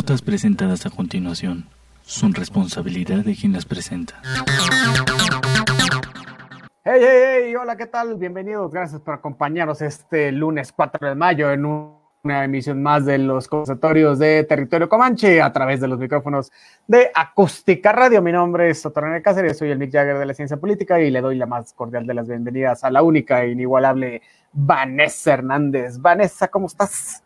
Notas presentadas a continuación son responsabilidad de quien las presenta. Hey, hey, hey, hola, ¿qué tal? Bienvenidos, gracias por acompañarnos este lunes 4 de mayo en una emisión más de los conversatorios de Territorio Comanche a través de los micrófonos de Acústica Radio. Mi nombre es Sotorane Cáceres, soy el Nick Jagger de la Ciencia Política y le doy la más cordial de las bienvenidas a la única e inigualable Vanessa Hernández. Vanessa, ¿cómo estás?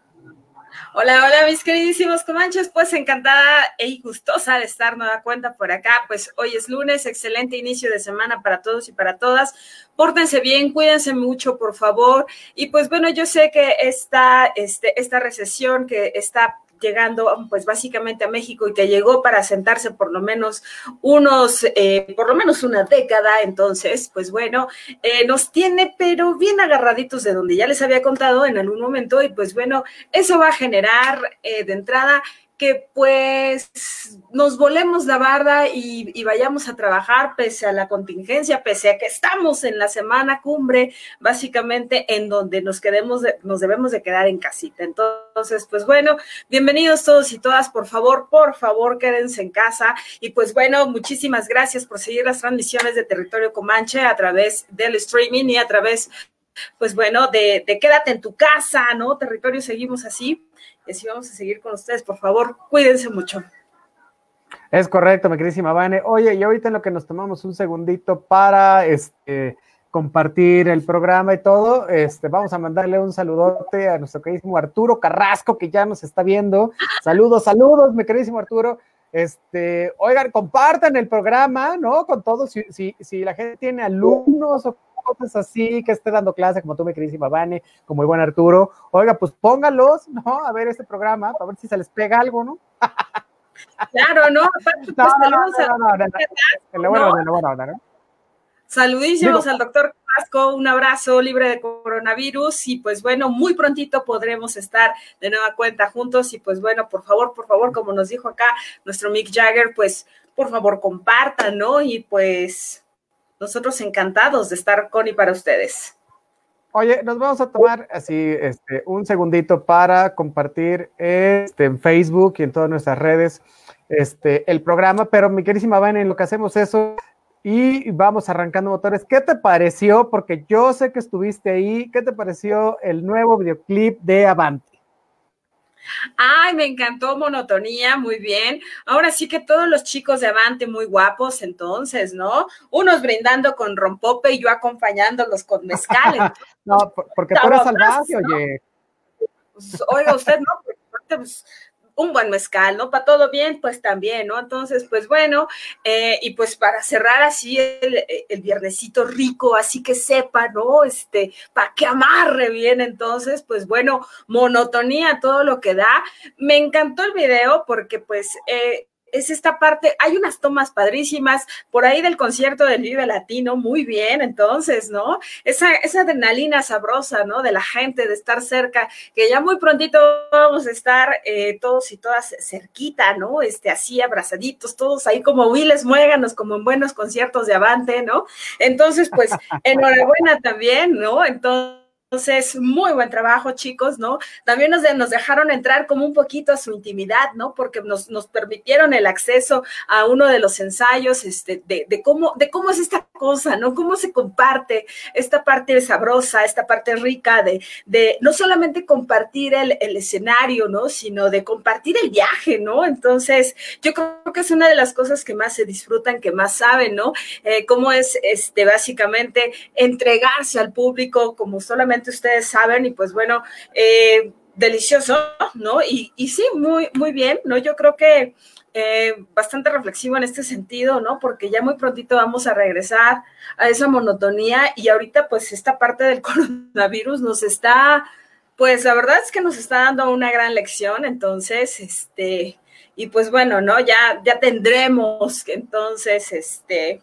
Hola, hola, mis queridísimos comanches, pues encantada y gustosa de estar nueva cuenta por acá. Pues hoy es lunes, excelente inicio de semana para todos y para todas. Pórtense bien, cuídense mucho, por favor. Y pues bueno, yo sé que esta, este, esta recesión que está llegando pues básicamente a México y que llegó para sentarse por lo menos unos, eh, por lo menos una década, entonces, pues bueno, eh, nos tiene pero bien agarraditos de donde ya les había contado en algún momento y pues bueno, eso va a generar eh, de entrada que pues nos volemos la barda y, vayamos a trabajar pese a la contingencia, pese a que estamos en la semana cumbre, básicamente en donde nos quedemos, nos debemos de quedar en casita. Entonces, pues bueno, bienvenidos todos y todas, por favor, por favor, quédense en casa. Y pues bueno, muchísimas gracias por seguir las transmisiones de Territorio Comanche a través del streaming y a través pues bueno, de, de, quédate en tu casa, ¿no? Territorio, seguimos así y así vamos a seguir con ustedes. Por favor, cuídense mucho. Es correcto, mi queridísima Vane. Oye, y ahorita en lo que nos tomamos un segundito para este, compartir el programa y todo, este, vamos a mandarle un saludote a nuestro queridísimo Arturo Carrasco, que ya nos está viendo. Saludos, saludos, mi queridísimo Arturo. Este, oigan, compartan el programa, ¿no? Con todos, si, si, si la gente tiene alumnos o cosas así, que esté dando clase, como tú, mi queridísima Vane, como el buen Arturo. Oiga, pues póngalos, ¿no? A ver este programa, a ver si se les pega algo, ¿no? Claro, ¿no? Saludísimos al doctor Casco, un abrazo libre de coronavirus y pues bueno, muy prontito podremos estar de nueva cuenta juntos y pues bueno, por favor, por favor, como nos dijo acá nuestro Mick Jagger, pues por favor compartan, ¿no? Y pues nosotros encantados de estar con y para ustedes. Oye, nos vamos a tomar así este, un segundito para compartir este, en Facebook y en todas nuestras redes este, el programa, pero mi querísima Vane, en lo que hacemos eso y vamos arrancando motores, ¿qué te pareció? Porque yo sé que estuviste ahí, ¿qué te pareció el nuevo videoclip de Avante? Ay, me encantó monotonía, muy bien. Ahora sí que todos los chicos de Avante muy guapos, entonces, ¿no? Unos brindando con rompope y yo acompañándolos con mezcal. no, porque tú eres salvaje, oye. Pues, oiga, usted no, pues, un buen mezcal, ¿no? Para todo bien, pues también, ¿no? Entonces, pues bueno, eh, y pues para cerrar así el, el, viernesito rico, así que sepa, ¿no? Este, para que amarre bien, entonces, pues bueno, monotonía, todo lo que da. Me encantó el video porque pues... Eh, es esta parte, hay unas tomas padrísimas por ahí del concierto del Vive Latino, muy bien, entonces, ¿no? Esa, esa adrenalina sabrosa, ¿no? De la gente, de estar cerca, que ya muy prontito vamos a estar eh, todos y todas cerquita, ¿no? Este, así abrazaditos, todos ahí como Willes Muéganos, como en buenos conciertos de Avante, ¿no? Entonces, pues, enhorabuena también, ¿no? Entonces, entonces, muy buen trabajo, chicos, ¿no? También nos, dejaron entrar como un poquito a su intimidad, ¿no? Porque nos, permitieron el acceso a uno de los ensayos, este, de, cómo, de cómo es esta cosa, ¿no? Cómo se comparte esta parte sabrosa, esta parte rica de, no solamente compartir el, el escenario, ¿no? Sino de compartir el viaje, ¿no? Entonces, yo creo que es una de las cosas que más se disfrutan, que más saben, ¿no? Eh, cómo es, este, básicamente, entregarse al público como solamente ustedes saben y pues bueno, eh, delicioso, ¿no? Y, y, sí, muy, muy bien, ¿no? Yo creo que eh, bastante reflexivo en este sentido, ¿no? Porque ya muy prontito vamos a regresar a esa monotonía y ahorita pues esta parte del coronavirus nos está, pues la verdad es que nos está dando una gran lección, entonces, este, y pues bueno, ¿no? Ya, ya tendremos entonces, este,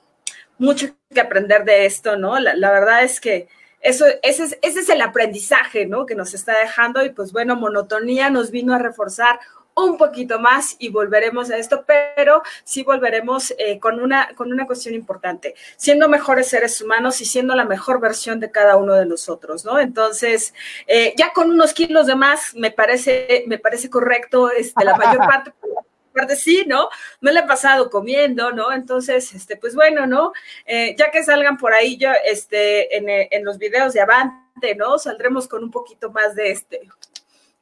mucho que aprender de esto, ¿no? La verdad es que eso, ese, es, ese es el aprendizaje, ¿no? Que nos está dejando y pues bueno, monotonía nos vino a reforzar un poquito más y volveremos a esto, pero sí volveremos eh, con, una, con una cuestión importante, siendo mejores seres humanos y siendo la mejor versión de cada uno de nosotros, ¿no? Entonces, eh, ya con unos kilos de más, me parece, me parece correcto, este, la mayor parte parte sí, ¿no? Me la he pasado comiendo, ¿no? Entonces, este, pues bueno, ¿no? Eh, ya que salgan por ahí yo, este, en, en, los videos de Avante, ¿no? Saldremos con un poquito más de este,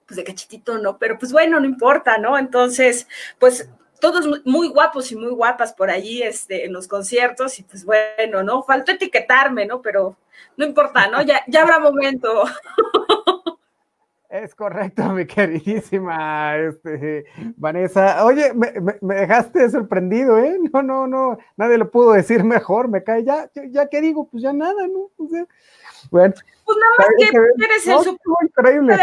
pues de cachitito, ¿no? Pero pues bueno, no importa, ¿no? Entonces, pues todos muy guapos y muy guapas por allí este, en los conciertos y pues bueno, ¿no? Faltó etiquetarme, ¿no? Pero no importa, ¿no? Ya, ya habrá momento. Es correcto, mi queridísima este, Vanessa. Oye, me, me, dejaste sorprendido, ¿eh? No, no, no, nadie lo pudo decir mejor, me cae. Ya, ya, ¿qué digo? Pues ya nada, ¿no? bueno. Pues nada más que, eres el super... increíble.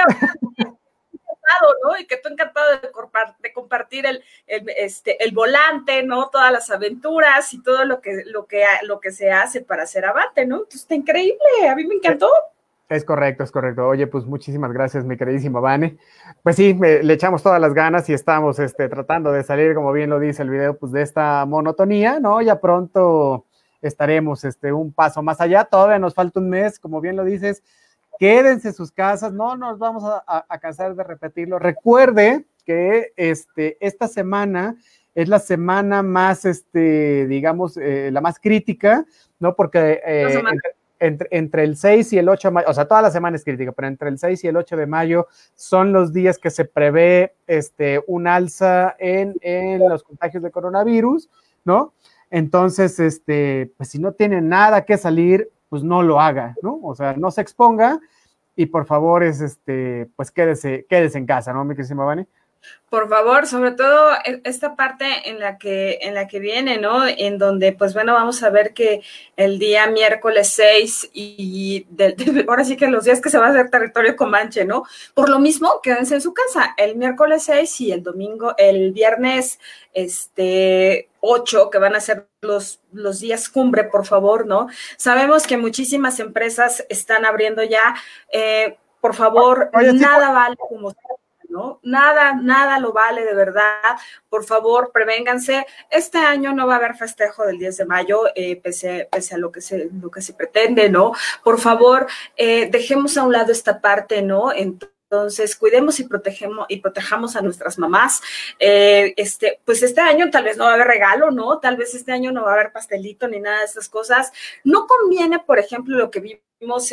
¿no? Y que tú encantado de, compartir el, este, el volante, ¿no? Todas las aventuras y todo lo que, lo que, lo que se hace para hacer abate, ¿no? Entonces está increíble, a mí me encantó. Es correcto, es correcto. Oye, pues muchísimas gracias, mi queridísimo Vane. Pues sí, le echamos todas las ganas y estamos este, tratando de salir, como bien lo dice el video, pues de esta monotonía, ¿no? Ya pronto estaremos este, un paso más allá. Todavía nos falta un mes, como bien lo dices quédense en sus casas, no nos vamos a, cansar de repetirlo. Recuerde que este, esta semana es la semana más, este, digamos, eh, la más crítica, ¿no? Porque eh, entre, el 6 y el 8 de mayo, o sea, toda la semana es crítica, pero entre el 6 y el 8 de mayo son los días que se prevé este, un alza en, en los contagios de coronavirus, ¿no? Entonces, este, pues si no tienen nada que salir, pues no lo haga, ¿no? O sea, no se exponga y por favor, es este, pues quédese, quédese en casa, ¿no, mi querida Vane? Por favor, sobre todo e, esta parte en la que en la que viene, ¿no? En donde, pues bueno, vamos a ver que el día miércoles 6 y ahora sí que los días que se va a hacer territorio comanche, ¿no? Por lo mismo, quédense en su casa. El miércoles 6 y el domingo, el viernes este 8, que van a ser los, los días cumbre, por favor, ¿no? Sabemos que muchísimas empresas están abriendo ya. Eh, por favor, nada vale como ¿no? Nada, nada lo vale de verdad. Por favor, prevénganse. Este año no va a haber festejo del 10 de mayo, eh, pese, pese, a lo que, se, lo que se pretende, ¿no? Por favor, eh, dejemos a un lado esta parte, ¿no? Entonces, cuidemos y protegemos y protejamos a nuestras mamás. Eh, este, pues este año tal vez no va a haber regalo, ¿no? Tal vez este año no va a haber pastelito ni nada de esas cosas. No conviene, por ejemplo, lo que vimos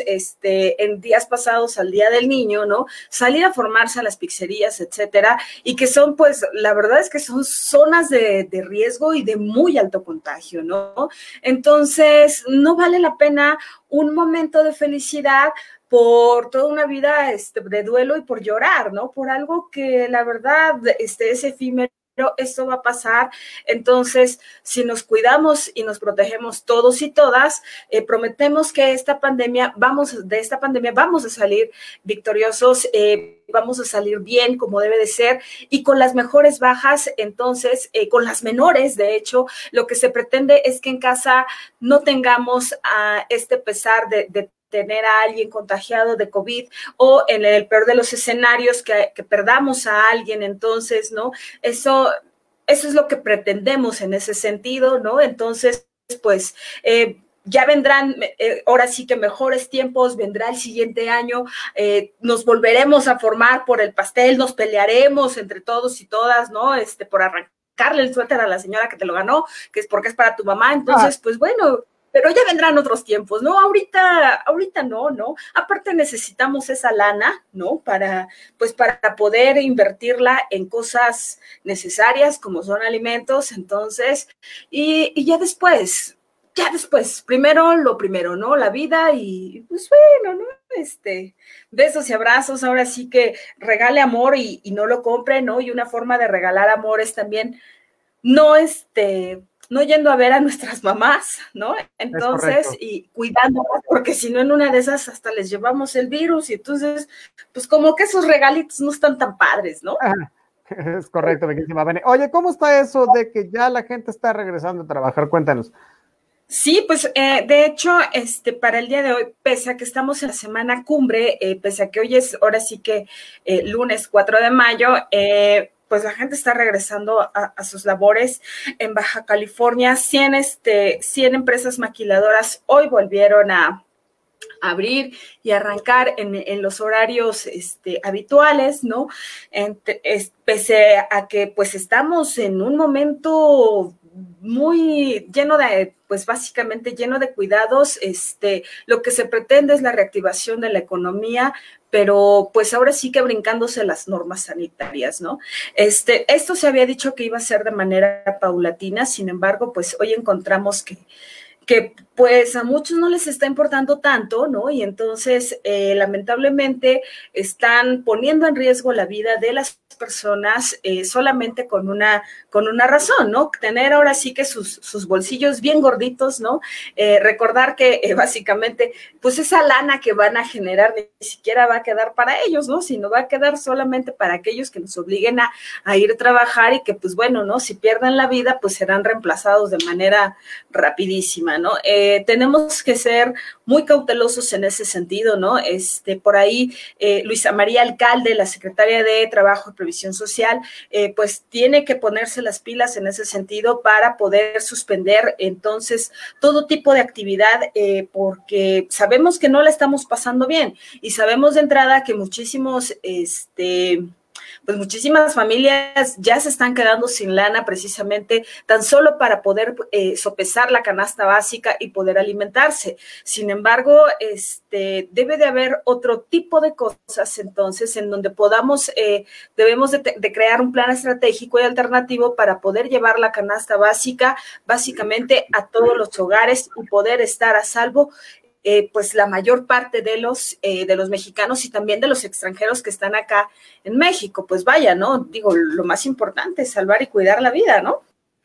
este, en días pasados al Día del Niño, ¿no? Salir a formarse a las pizzerías, etcétera, y que son, pues, la verdad es que son zonas de, de riesgo y de muy alto contagio, ¿no? Entonces, no vale la pena un momento de felicidad por toda una vida este, de duelo y por llorar, ¿no? Por algo que la verdad este, es efímero esto va a pasar. Entonces, si nos cuidamos y nos protegemos todos y todas, eh, prometemos que esta pandemia, vamos, de esta pandemia vamos a salir victoriosos, eh, vamos a salir bien como debe de ser y con las mejores bajas, entonces, eh, con las menores, de hecho, lo que se pretende es que en casa no tengamos a este pesar de tener a alguien contagiado de COVID o en el peor de los escenarios que, perdamos a alguien, entonces, ¿no? Eso, eso es lo que pretendemos en ese sentido, ¿no? Entonces, pues... Eh, ya vendrán, eh, ahora sí que mejores tiempos, vendrá el siguiente año, eh, nos volveremos a formar por el pastel, nos pelearemos entre todos y todas, ¿no? Este, por arrancarle el suéter a la señora que te lo ganó, que es porque es para tu mamá. Entonces, ah. pues bueno, pero ya vendrán otros tiempos, ¿no? Ahorita, ahorita no, ¿no? Aparte necesitamos esa lana, ¿no? Para, pues para poder invertirla en cosas necesarias como son alimentos, entonces, y, y ya después, ya después, primero lo primero, ¿no? La vida y pues bueno, ¿no? Este, besos y abrazos, ahora sí que regale amor y, y no lo compre, ¿no? Y una forma de regalar amor es también no, este, no yendo a ver a nuestras mamás, ¿no? Entonces, y cuidándolas, porque si no en una de esas hasta les llevamos el virus y entonces, pues como que esos regalitos no están tan padres, ¿no? es correcto, bellísima. Oye, ¿cómo está eso de que ya la gente está regresando a trabajar? Cuéntanos. Sí, pues eh, de hecho, este, para el día de hoy, pese a que estamos en la semana cumbre, eh, pese a que hoy es ahora sí que eh, lunes 4 de mayo, pues la gente está regresando a, sus labores en Baja California. 100, este, 100 empresas maquiladoras hoy volvieron a, abrir y arrancar en, los horarios este, habituales, ¿no? pese a que pues estamos en un momento muy lleno de, pues básicamente lleno de cuidados, este, lo que se pretende es la reactivación de la economía, pero pues ahora sí que brincándose las normas sanitarias, ¿no? Este, esto se había dicho que iba a ser de manera paulatina, sin embargo, pues hoy encontramos que que pues a muchos no les está importando tanto, ¿no? Y entonces, eh, lamentablemente, están poniendo en riesgo la vida de las personas eh, solamente con una, con una razón, ¿no? Tener ahora sí que sus, sus bolsillos bien gorditos, ¿no? Eh, recordar que básicamente, pues esa lana que van a generar ni siquiera va a quedar para ellos, ¿no? Sino va a quedar solamente para aquellos que nos obliguen a, a ir a trabajar y que, pues bueno, ¿no? Si pierden la vida, pues serán reemplazados de manera rapidísima, ¿no? Eh, tenemos que ser muy cautelosos en ese sentido, ¿no? Este, por ahí, eh, Luisa María Alcalde, la secretaria de Trabajo y Previsión Social, eh, pues tiene que ponerse las pilas en ese sentido para poder suspender entonces todo tipo de actividad, porque sabemos que no la estamos pasando bien y sabemos de entrada que muchísimos, este, pues muchísimas familias ya se están quedando sin lana precisamente tan solo para poder eh, sopesar la canasta básica y poder alimentarse. Sin embargo, este, debe de haber otro tipo de cosas entonces en donde podamos, eh, debemos de, de crear un plan estratégico y alternativo para poder llevar la canasta básica básicamente a todos los hogares y poder estar a salvo eh, pues la mayor parte de los, eh, de los mexicanos y también de los extranjeros que están acá en México. Pues vaya, ¿no? Digo, lo más importante es salvar y cuidar la vida, ¿no?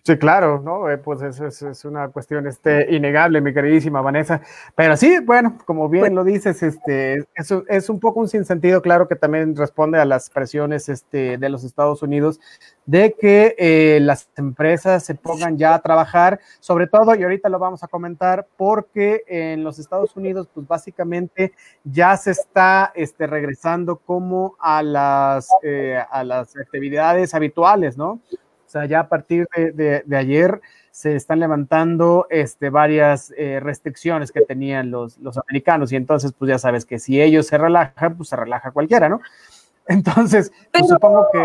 Sí, claro, ¿no? Eh, pues eso es, una cuestión este, innegable, mi queridísima Vanessa. Pero sí, bueno, como bien lo dices, este, es un poco un sinsentido, claro, que también responde a las presiones este, de los Estados Unidos de que eh, las empresas se pongan ya a trabajar, sobre todo, y ahorita lo vamos a comentar, porque en los Estados Unidos, pues básicamente ya se está este, regresando como a las, eh, a las actividades habituales, ¿no? O sea, ya a partir de, ayer se están levantando este, varias eh, restricciones que tenían los, los americanos y entonces pues ya sabes que si ellos se relajan, pues se relaja cualquiera, ¿no? Entonces, pues, supongo que,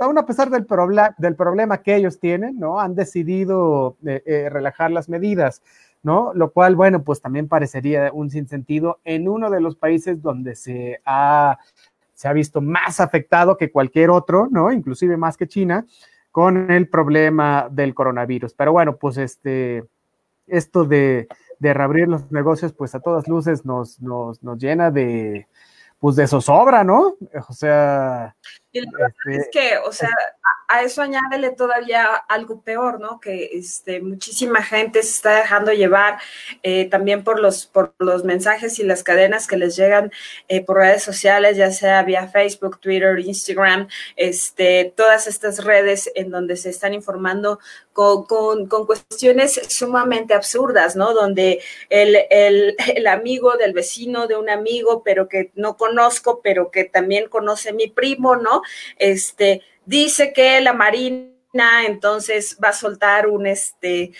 aún, a, pesar del, del problema que ellos tienen, ¿no? Han decidido eh, eh, relajar las medidas, ¿no? Lo cual, bueno, pues también parecería un sinsentido en uno de los países donde se ha se ha visto más afectado que cualquier otro, ¿no? Inclusive más que China, con el problema del coronavirus. Pero bueno, pues este, esto de, de reabrir los negocios, pues a todas luces nos, nos, nos llena de, pues de zozobra, ¿no? O sea... Este, es que, o sea, a eso añádele todavía algo peor, ¿no? Que este, muchísima gente se está dejando llevar eh, también por los, por los mensajes y las cadenas que les llegan eh, por redes sociales, ya sea vía Facebook, Twitter, Instagram, este, todas estas redes en donde se están informando con, con, con cuestiones sumamente absurdas, ¿no? Donde el, el, el amigo del vecino de un amigo, pero que no conozco, pero que también conoce mi primo, ¿no? Este, dice que la Marina entonces va a soltar un este,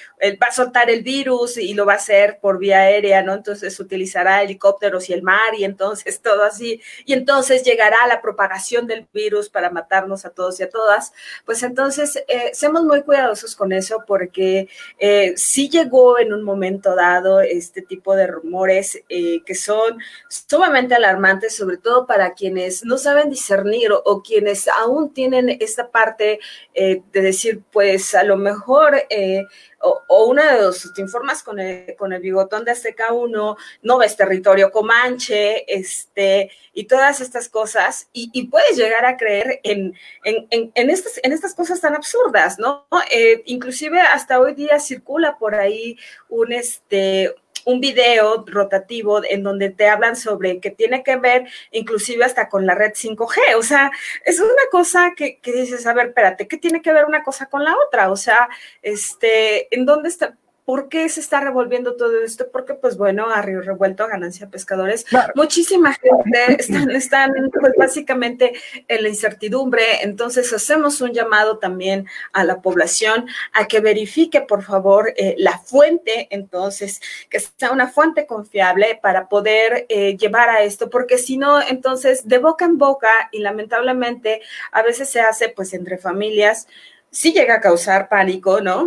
va a soltar el virus y lo va a hacer por vía aérea, ¿no? Entonces utilizará helicópteros y el mar y entonces todo así, y entonces llegará la propagación del virus para matarnos a todos y a todas. Pues entonces, eh, seamos muy cuidadosos con eso porque eh, sí llegó en un momento dado este tipo de rumores eh, que son sumamente alarmantes, sobre todo para quienes no saben discernir o, quienes aún tienen esta parte de decir, pues a lo mejor, eh, o, una de dos, te informas con el, con el bigotón de Azteca 1, no ves territorio comanche, este, y todas estas cosas, y, puedes llegar a creer en, en, en, estas, en estas cosas tan absurdas, ¿no? Eh, inclusive hasta hoy día circula por ahí un, este, un video rotativo en donde te hablan sobre que tiene que ver inclusive hasta con la red 5G. O sea, es una cosa que, que dices, a ver, espérate, ¿qué tiene que ver una cosa con la otra? O sea, este, ¿en dónde está? ¿Por qué se está revolviendo todo esto? Porque, pues bueno, a Río Revuelto, a Ganancia Pescadores, muchísima gente están, están pues, básicamente en la incertidumbre. Entonces, hacemos un llamado también a la población a que verifique, por favor, eh, la fuente, entonces, que sea una fuente confiable para poder eh, llevar a esto, porque si no, entonces, de boca en boca, y lamentablemente a veces se hace, pues, entre familias, sí llega a causar pánico, ¿no?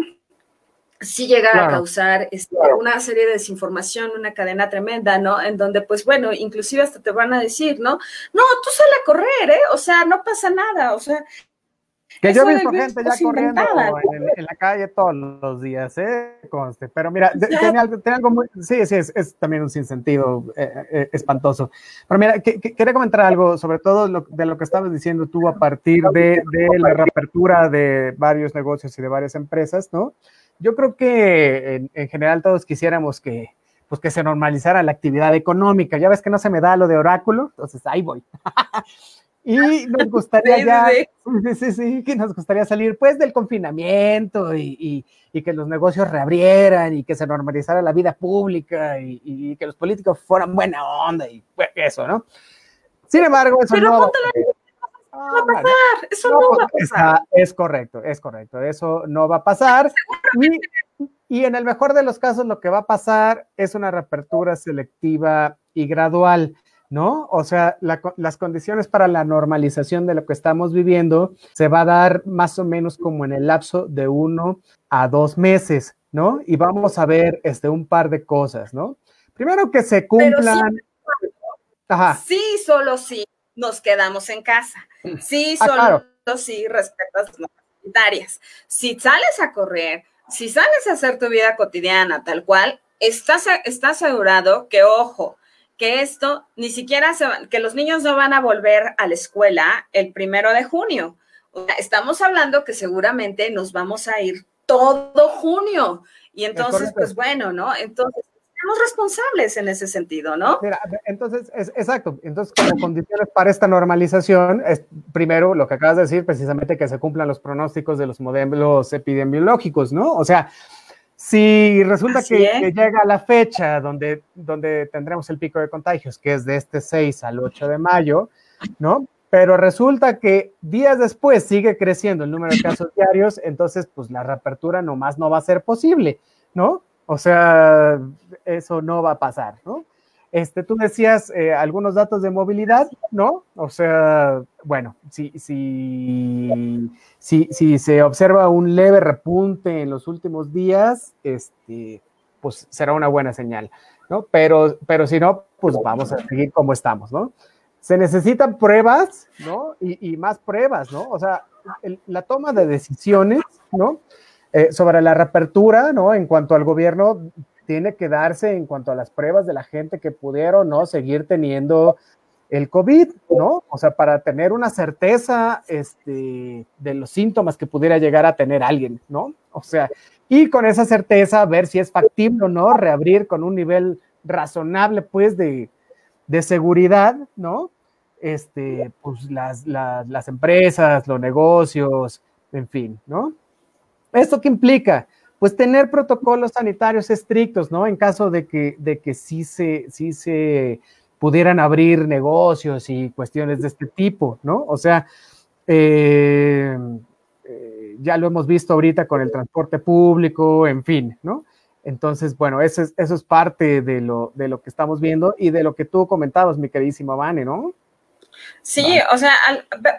Sí llega a causar este, una serie de desinformación, una cadena tremenda, ¿no? En donde, pues bueno, inclusive hasta te van a decir, ¿no? No, tú sale a correr, ¿eh? O sea, no pasa nada, o sea. Que yo he visto gente ya corriendo en, la calle todos los días, ¿eh? Conste. Pero mira, tiene algo, tiene algo, muy. Sí, sí, es, también un sinsentido eh, eh, espantoso. Pero mira, que, quería comentar algo, sobre todo de lo que estabas diciendo tú a partir de, de la reapertura de varios negocios y de varias empresas, ¿no? Yo creo que en, general todos quisiéramos que, pues que se normalizara la actividad económica. Ya ves que no se me da lo de oráculo, entonces ahí voy. y nos gustaría ya, sí, sí, sí, que nos gustaría salir pues del confinamiento y, y, que los negocios reabrieran y que se normalizara la vida pública y, que los políticos fueran buena onda y pues, eso, ¿no? Sin embargo, eso no va a pasar, eso no, va a pasar. es correcto, es correcto, eso no va a pasar. Y, en el mejor de los casos lo que va a pasar es una reapertura selectiva y gradual. ¿no? O sea, las condiciones para la normalización de lo que estamos viviendo se va a dar más o menos como en el lapso de uno a dos meses, ¿no? Y vamos a ver este, un par de cosas, ¿no? Primero que se cumplan. sí, solo sí nos quedamos en casa. Sí, ah, solo sí respetas las sanitarias. Si sales a correr, si sales a hacer tu vida cotidiana tal cual, estás, estás asegurado que, ojo, que esto ni siquiera se que los niños no van a volver a la escuela el primero de junio. estamos hablando que seguramente nos vamos a ir todo junio. Y entonces, pues bueno, ¿no? Entonces, responsables en ese sentido, ¿no? entonces, es, exacto. Entonces, como condiciones para esta normalización, es primero lo que acabas de decir, precisamente que se cumplan los pronósticos de los modelos epidemiológicos, ¿no? O sea, si resulta que, llega la fecha donde, donde tendremos el pico de contagios, que es de este 6 al 8 de mayo, ¿no? Pero resulta que días después sigue creciendo el número de casos diarios, entonces, pues la reapertura nomás no va a ser posible, ¿no? O sea, eso no va a pasar, ¿no? Este, tú decías eh, algunos datos de movilidad, ¿no? O sea, bueno, si, si, si, si, se observa un leve repunte en los últimos días, este, pues será una buena señal, ¿no? Pero, pero si no, pues vamos a seguir como estamos, ¿no? Se necesitan pruebas, ¿no? Y, y más pruebas, ¿no? O sea, la toma de decisiones, ¿no? Eh, sobre la reapertura, ¿no? En cuanto al gobierno, tiene que darse en cuanto a las pruebas de la gente que pudieron, ¿no? Seguir teniendo el COVID, ¿no? O sea, para tener una certeza este, de los síntomas que pudiera llegar a tener alguien, ¿no? O sea, y con esa certeza ver si es factible o no reabrir con un nivel razonable, pues, de, de seguridad, ¿no? Este, pues las, las, las empresas, los negocios, en fin, ¿no? ¿Esto qué implica? Pues tener protocolos sanitarios estrictos, ¿no? En caso de que, de que sí, se, sí se pudieran abrir negocios y cuestiones de este tipo, ¿no? O sea, eh, eh, ya lo hemos visto ahorita con el transporte público, en fin, ¿no? Entonces, bueno, eso es, eso es parte de lo, de lo que estamos viendo y de lo que tú comentabas, mi queridísima Vane, ¿no? Sí, o sea,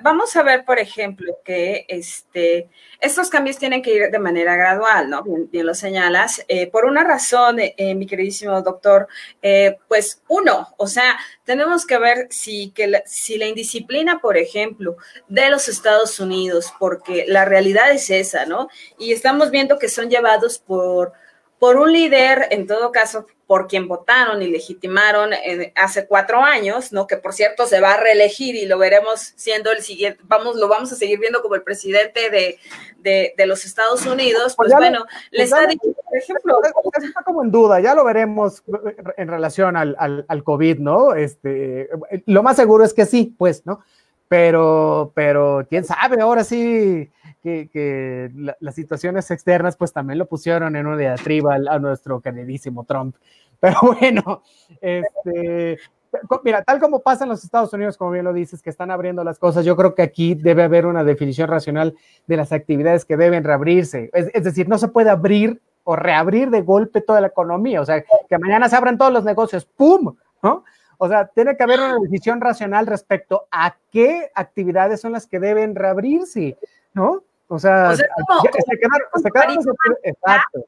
vamos a ver, por ejemplo, que este, estos cambios tienen que ir de manera gradual, ¿no? Bien, lo señalas. Eh, por una razón, eh, mi queridísimo doctor, eh, pues uno, o sea, tenemos que ver si, que la, si la indisciplina, por ejemplo, de los Estados Unidos, porque la realidad es esa, ¿no? Y estamos viendo que son llevados por por un líder, en todo caso, por quien votaron y legitimaron hace cuatro años, ¿no? Que por cierto se va a reelegir y lo veremos siendo el siguiente, vamos, lo vamos a seguir viendo como el presidente de, de, los Estados Unidos, pues, pues bueno, le pues está diciendo, por ejemplo. Está como en duda, ya lo veremos en relación al, al, al COVID, ¿no? Este, lo más seguro es que sí, pues, ¿no? Pero, pero quién sabe, ahora sí que, las situaciones externas pues también lo pusieron en una diatriba a nuestro queridísimo Trump. Pero bueno, este, mira, tal como pasa en los Estados Unidos, como bien lo dices, que están abriendo las cosas, yo creo que aquí debe haber una definición racional de las actividades que deben reabrirse. Es, es, decir, no se puede abrir o reabrir de golpe toda la economía, o sea, que mañana se abran todos los negocios, ¡pum! ¿no? O sea, tiene que haber una decisión racional respecto a qué actividades son las que deben reabrirse, ¿no? O sea, exacto.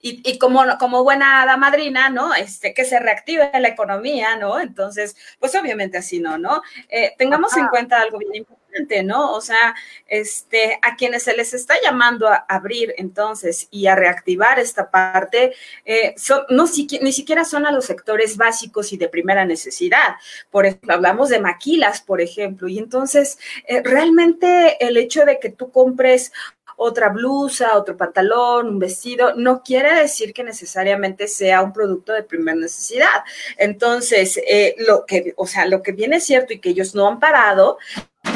Y, y, como, como buena hada madrina, ¿no? Este, que se reactive la economía, ¿no? Entonces, pues obviamente así no, ¿no? Eh, tengamos en cuenta algo bien importante ¿no? O sea, este, a quienes se les está llamando a abrir entonces y a reactivar esta parte, eh, no, ni siquiera son a los sectores básicos y de primera necesidad. Por ejemplo, hablamos de maquilas, por ejemplo, y entonces eh, realmente el hecho de que tú compres otra blusa, otro pantalón, un vestido, no quiere decir que necesariamente sea un producto de primera necesidad. Entonces, eh, lo que, o sea, lo que viene es cierto y que ellos no han parado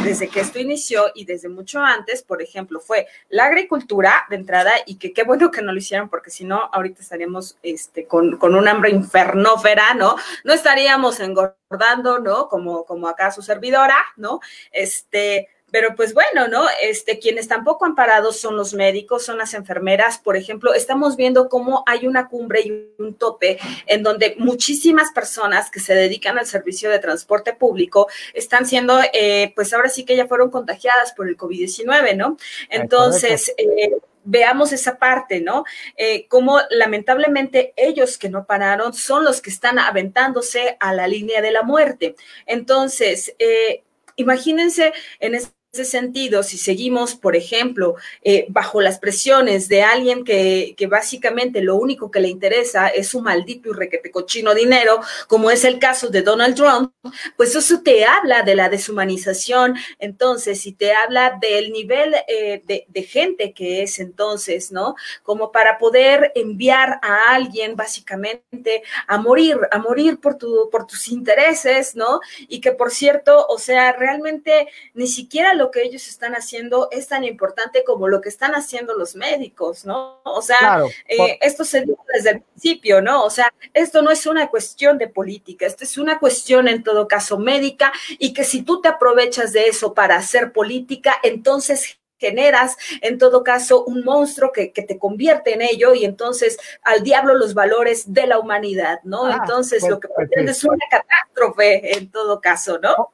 desde que esto inició y desde mucho antes, por ejemplo, fue la agricultura de entrada y que qué bueno que no lo hicieron porque si no, ahorita estaríamos este, con, con, un hambre infernófera, ¿no? No estaríamos engordando, ¿no? Como, como acá su servidora, ¿no? Este, pero pues bueno, ¿no? Este, quienes tampoco han parado son los médicos, son las enfermeras. Por ejemplo, estamos viendo cómo hay una cumbre y un tope en donde muchísimas personas que se dedican al servicio de transporte público están siendo, eh, pues ahora sí que ya fueron contagiadas por el COVID-19, ¿no? Entonces, eh, veamos esa parte, ¿no? Eh, como lamentablemente ellos que no pararon son los que están aventándose a la línea de la muerte. Entonces, eh, imagínense en este ese sentido, si seguimos, por ejemplo, eh, bajo las presiones de alguien que, que, básicamente lo único que le interesa es su maldito y requete cochino dinero, como es el caso de Donald Trump, pues eso te habla de la deshumanización, entonces, si te habla del nivel eh, de, de, gente que es entonces, ¿no? Como para poder enviar a alguien básicamente a morir, a morir por, tu, por tus intereses, ¿no? Y que, por cierto, o sea, realmente ni siquiera lo lo que ellos están haciendo es tan importante como lo que están haciendo los médicos, ¿no? O sea, eh, esto se dijo desde el principio, ¿no? O sea, esto no es una cuestión de política, esto es una cuestión en todo caso médica y que si tú te aprovechas de eso para hacer política, entonces generas en todo caso un monstruo que, te convierte en ello y entonces al diablo los valores de la humanidad, ¿no? Ah, entonces pues, lo que pues, pretende es una catástrofe en todo caso, ¿no?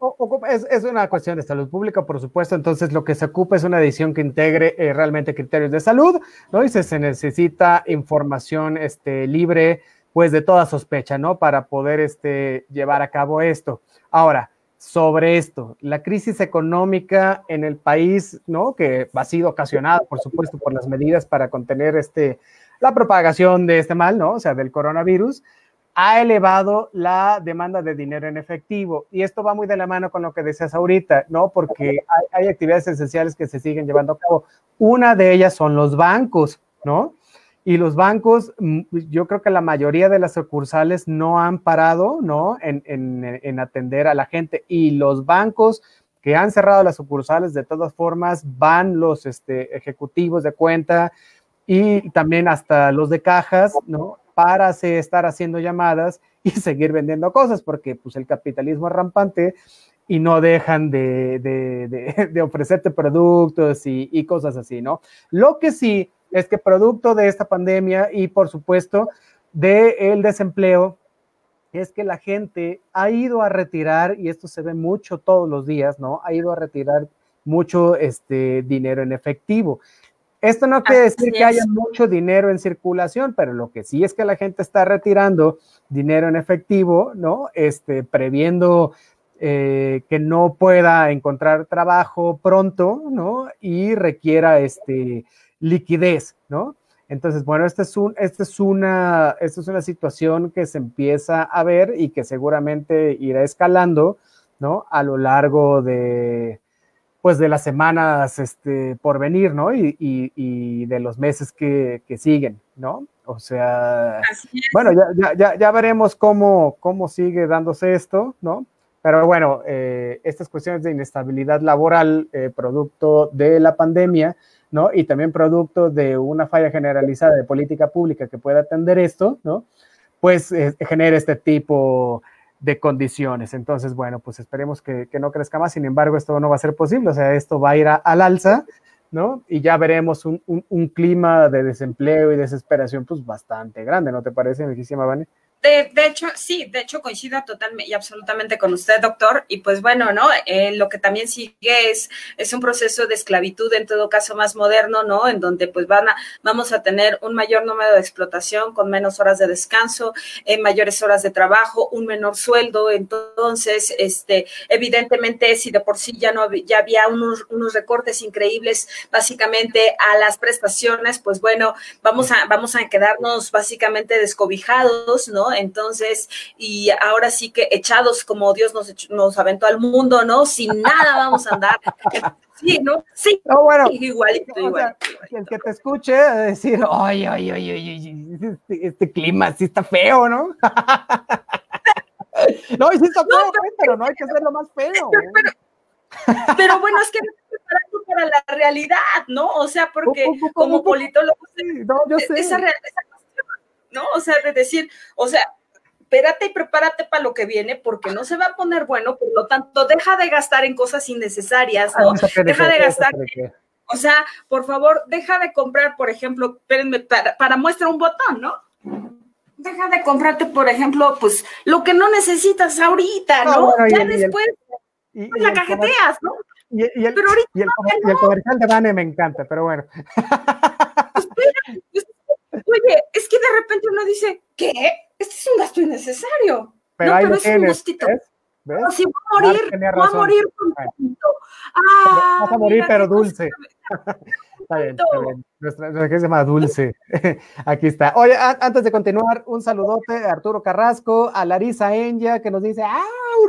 es, una cuestión de salud pública, por supuesto, entonces lo que se ocupa es una edición que integre eh, realmente criterios de salud, ¿no? Y se, se necesita información este, libre, pues de toda sospecha, ¿no? Para poder este, llevar a cabo esto. Ahora, sobre esto, la crisis económica en el país, ¿no? Que ha sido ocasionada, por supuesto, por las medidas para contener este, la propagación de este mal, ¿no? O sea, del coronavirus, ha elevado la demanda de dinero en efectivo. Y esto va muy de la mano con lo que decías ahorita, ¿no? Porque hay, hay actividades esenciales que se siguen llevando a cabo. Una de ellas son los bancos, ¿no? Y los bancos, mm, yo creo que la mayoría de las sucursales no han parado, ¿no? En, atender a la gente. Y los bancos que han cerrado las sucursales, de todas formas, van los este, ejecutivos de cuenta y también hasta los de cajas, ¿no? Para estar haciendo llamadas y seguir vendiendo cosas, porque pues el capitalismo es rampante y no dejan de, ofrecerte productos y, y, cosas así, ¿no? Lo que sí es que producto de esta pandemia y por supuesto del el desempleo, es que la gente ha ido a retirar, y esto se ve mucho todos los días, ¿no? Ha ido a retirar mucho este dinero en efectivo. Esto no quiere decir que haya mucho dinero en circulación, pero lo que sí es que la gente está retirando dinero en efectivo, ¿no? Este, previendo eh, que no pueda encontrar trabajo pronto, ¿no? Y requiera este, liquidez, ¿no? Entonces, bueno, esta es, un, esta es, una, esta es una situación que se empieza a ver y que seguramente irá escalando, ¿no? A lo largo de, pues, de las semanas este, por venir, ¿no? Y, y, de los meses que, que, siguen, ¿no? O sea, bueno, ya, ya, ya, veremos cómo, cómo sigue dándose esto, ¿no? Pero bueno, eh, estas cuestiones de inestabilidad laboral, eh, producto de la pandemia, ¿no? Y también producto de una falla generalizada de política pública que pueda atender esto, ¿no? Pues eh, genera este tipo de condiciones. Entonces, bueno, pues esperemos que, no crezca más. Sin embargo, esto no va a ser posible. O sea, esto va a ir al alza, ¿no? Y ya veremos un, clima de desempleo y desesperación, pues bastante grande, ¿no te parece, muchísima Vane? De, hecho, sí, de hecho coincido totalmente y absolutamente con usted, doctor. Y pues bueno, ¿no? Eh, lo que también sigue es, es un proceso de esclavitud, en todo caso más moderno, ¿no? En donde pues van a, vamos a tener un mayor número de explotación con menos horas de descanso, en mayores horas de trabajo, un menor sueldo. Entonces, este, evidentemente, si de por sí ya no ya había unos, unos recortes increíbles básicamente a las prestaciones, pues bueno, vamos a, vamos a quedarnos básicamente descobijados, ¿no? Entonces, y ahora sí que echados como Dios nos, nos aventó al mundo, ¿no? Sin nada vamos a andar. Sí, ¿no? Sí, no, bueno, igualito, el que te escuche decir, oye, oye, oye, oye este, este, clima sí está feo, ¿no? no, sí está feo, pero, no hay que hacerlo más feo. Pero, bueno, es que no preparando para la realidad, ¿no? O sea, porque como politólogo, no, yo sé. esa, esa ¿no? O sea, de decir, o sea, espérate y prepárate para lo que viene porque no se va a poner bueno, por lo tanto, deja de gastar en cosas innecesarias, ¿no? Deja de gastar. O sea, por favor, deja de comprar, por ejemplo, espérenme, para, para muestra un botón, ¿no? Deja de comprarte, por ejemplo, pues lo que no necesitas ahorita, ¿no? ya después pues, la cajeteas, ¿no? Y, el, pero ahorita y el, comercial de Vane me encanta, pero bueno. Pues, Oye, es que de repente uno dice, ¿qué? Este es un gasto innecesario. Pero, no, pero es un gustito. ¿Ves? si voy a morir, voy a morir Ah, Vas a morir, pero dulce. está bien, está bien. Nuestra, nuestra que se llama Dulce. Aquí está. Oye, antes de continuar, un saludote a Arturo Carrasco, a Larisa Enya, que nos dice, ¡ah!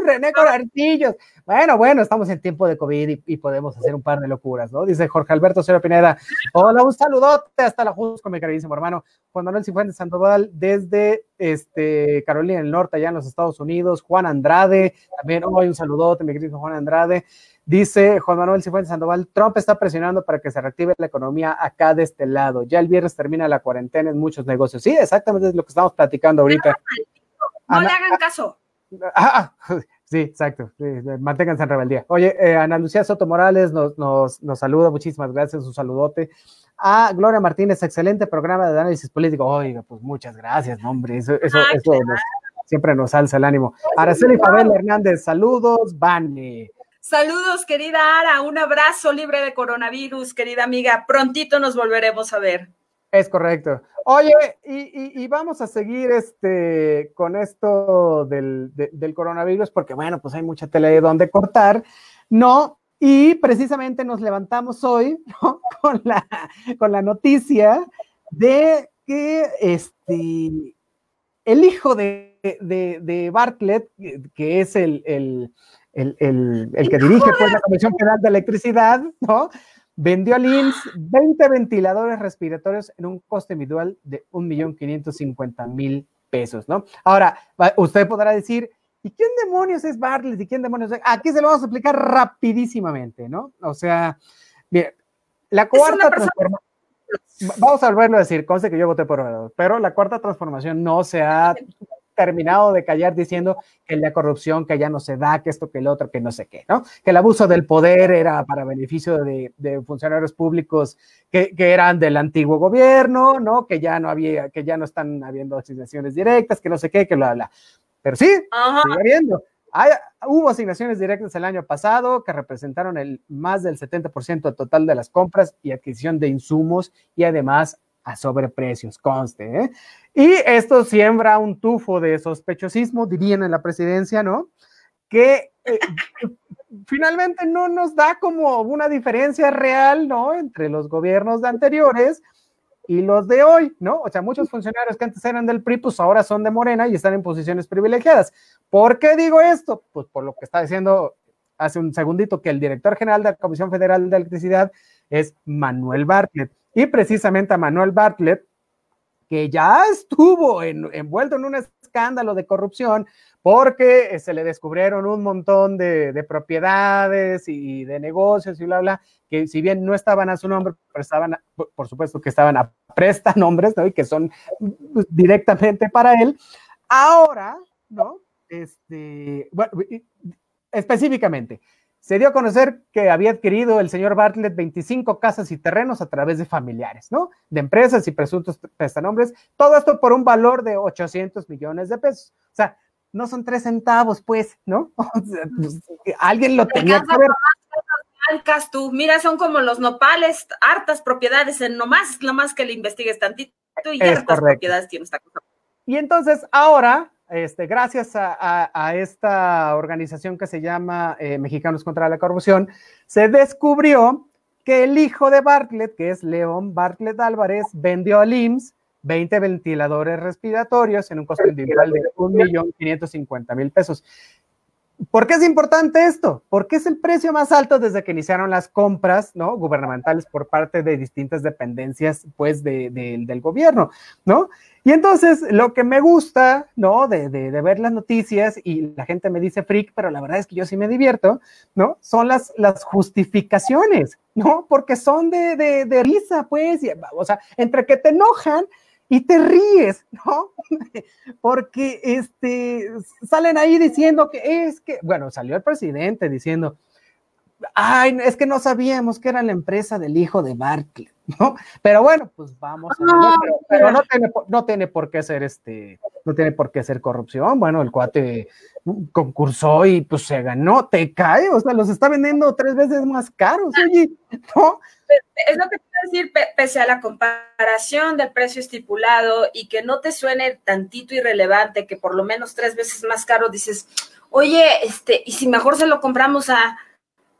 René Colartillos. Bueno, bueno, estamos en tiempo de COVID y, podemos hacer un par de locuras, ¿no? Dice Jorge Alberto Cero Pineda. Hola, un saludote hasta la Jusco, mi queridísimo hermano. Juan Manuel Cifuentes Sandoval, desde este, Carolina del Norte, allá en los Estados Unidos. Juan Andrade, también hoy un saludote, mi querido Juan Andrade. Dice Juan Manuel Cifuentes Sandoval, Trump está presionando para que se reactive la economía acá de este lado. Ya el viernes termina la cuarentena en muchos negocios. Sí, exactamente es lo que estamos platicando ahorita. No, le hagan caso. Ah, sí, exacto. manténganse en rebeldía. Oye, eh, Ana Lucía Soto Morales nos, nos, nos, saluda. Muchísimas gracias. Un saludote. A Gloria Martínez, excelente programa de análisis político. Oiga, pues muchas gracias, hombre. Eso, eso, eso siempre nos alza el ánimo. Araceli Pavel Hernández, saludos. Vane. Saludos, querida Ara, un abrazo libre de coronavirus, querida amiga. Prontito nos volveremos a ver. Es correcto. Oye, y, vamos a seguir este, con esto del, coronavirus, porque bueno, pues hay mucha tele de donde cortar, ¿no? Y precisamente nos levantamos hoy con, la, con la noticia de que este, el hijo de, de Bartlett, que es el el, que dirige pues, la Comisión Federal de Electricidad, ¿no? Vendió al IMSS 20 ventiladores respiratorios en un coste individual de 1.550.000 pesos, ¿no? Ahora, usted podrá decir, ¿y quién demonios es Bartlett? ¿Y quién demonios es? Aquí se lo vamos a explicar rapidísimamente, ¿no? O sea, bien, la cuarta transformación... Vamos a volverlo a decir, conste que yo voté por pero la cuarta transformación no se ha terminado de callar diciendo que la corrupción, que ya no se da, que esto, que el otro, que no sé qué, ¿no? Que el abuso del poder era para beneficio de, funcionarios públicos que, eran del antiguo gobierno, ¿no? Que ya no había, que ya no están habiendo asignaciones directas, que no sé qué, que lo habla. Pero sí, sigue habiendo. hubo asignaciones directas el año pasado que representaron el más del 70% total de las compras y adquisición de insumos y además a sobreprecios, conste. ¿eh? Y esto siembra un tufo de sospechosismo, dirían en la presidencia, ¿no? Que eh, finalmente no nos da como una diferencia real, ¿no? Entre los gobiernos de anteriores y los de hoy, ¿no? O sea, muchos funcionarios que antes eran del PRI, pues ahora son de Morena y están en posiciones privilegiadas. ¿Por qué digo esto? Pues por lo que está diciendo hace un segundito, que el director general de la Comisión Federal de Electricidad es Manuel Bartlett. Y precisamente a Manuel Bartlett, que ya estuvo envuelto en un escándalo de corrupción porque eh, se le descubrieron un montón de, propiedades y de negocios y bla, bla, que si bien no estaban a su nombre, pero estaban, por supuesto que estaban a presta nombres, ¿no? Y que son pues, directamente para él. Ahora, ¿no? Este, específicamente, se dio a conocer que había adquirido el señor Bartlett 25 casas y terrenos a través de familiares, ¿no? De empresas y presuntos prestanombres, todo esto por un valor de 800 millones de pesos. O sea, no son tres centavos, pues, ¿no? Pues, alguien lo tenía que ver. Blancas, tú, mira, son como los nopales, hartas propiedades, en nomás, nomás que le investigues tantito y hartas propiedades tiene esta cosa. Y entonces, ahora, este, gracias a, esta organización que se llama eh, Mexicanos contra la Corrupción, se descubrió que el hijo de Bartlett, que es León Bartlett Álvarez, vendió al IMSS 20 ventiladores respiratorios en un costo individual de 1.550.000 pesos. ¿Por qué es importante esto? Porque es el precio más alto desde que iniciaron las compras ¿no? gubernamentales por parte de distintas dependencias pues, del gobierno, ¿no? Y entonces lo que me gusta, ¿no? De, ver las noticias y la gente me dice freak, pero la verdad es que yo sí me divierto, ¿no? Son las, justificaciones, ¿no? Porque son de, risa, pues, o sea, entre que te enojan y te ríes, ¿no? Porque este, salen ahí diciendo que es que, bueno, salió el presidente diciendo, ay, es que no sabíamos que era la empresa del hijo de Barclay, ¿no? Pero bueno, pues vamos a ver, pero, no, tiene, no tiene por qué ser este, no tiene por qué ser corrupción, bueno, el cuate concursó y pues se ganó, te cae, o sea, los está vendiendo tres veces más caros, oye, ¿no? Es lo que a decir, pese a la comparación del precio estipulado y que no te suene tantito irrelevante, que por lo menos tres veces más caro, dices, oye, este, y si mejor se lo compramos a,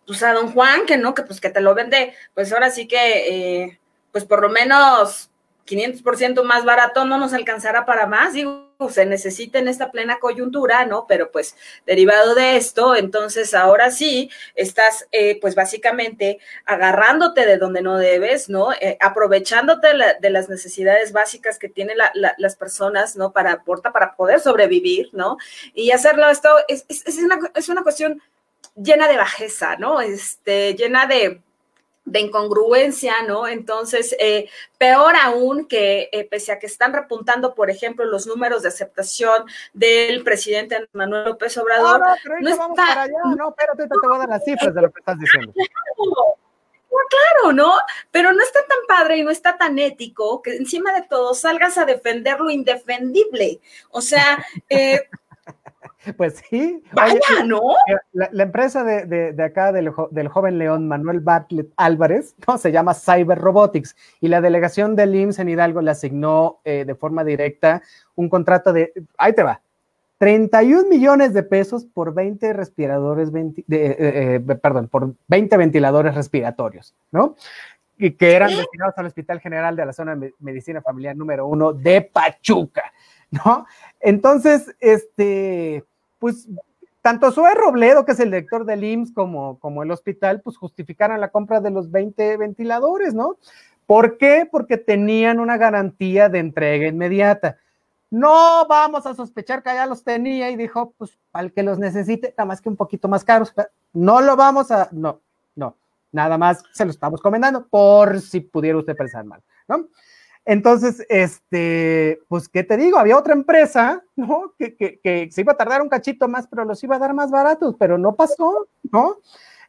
pues a don Juan, que no, que pues que te lo vende, pues ahora sí que, eh, pues por lo menos 500% más barato no nos alcanzará para más, digo, se necesita en esta plena coyuntura, ¿no? Pero pues derivado de esto, entonces ahora sí estás eh, pues básicamente agarrándote de donde no debes, ¿no? Eh, aprovechándote de las necesidades básicas que tienen las personas, ¿no? Para, para poder sobrevivir, ¿no? Y hacerlo esto es, es, una, es una cuestión llena de bajeza, ¿no? Este, llena de de incongruencia, ¿no? Entonces, eh, peor aún que eh, pese a que están repuntando, por ejemplo, los números de aceptación del presidente Manuel López Obrador. No, no, no vamos para allá. No, espérate, te voy a dar las cifras de lo que estás diciendo. Claro, claro, ¿no? Pero no está tan padre y no está tan ético que encima de todo salgas a defender lo indefendible. O sea, eh, Pues sí. Vaya, ¿no? La, empresa de, acá del, joven león Manuel Bartlett Álvarez, ¿no? Se llama Cyber Robotics y la delegación del IMSS en Hidalgo le asignó eh, de forma directa un contrato de, ahí te va, 31 millones de pesos por 20 respiradores, de, eh, eh, perdón, por 20 ventiladores respiratorios, ¿no? Y que eran destinados al Hospital General de la Zona de Medicina Familiar número uno de Pachuca. ¿No? Entonces, este, pues, tanto Zoe Robledo, que es el director del IMSS, como, como el hospital, pues justificaron la compra de los 20 ventiladores, ¿no? ¿Por qué? Porque tenían una garantía de entrega inmediata. No vamos a sospechar que ya los tenía y dijo, pues, al que los necesite, nada más que un poquito más caros. No lo vamos a, no, no, nada más se lo estamos comentando por si pudiera usted pensar mal, ¿no? Entonces, este, pues, ¿qué te digo? Había otra empresa, ¿no? Que, que, se iba a tardar un cachito más, pero los iba a dar más baratos, pero no pasó, ¿no?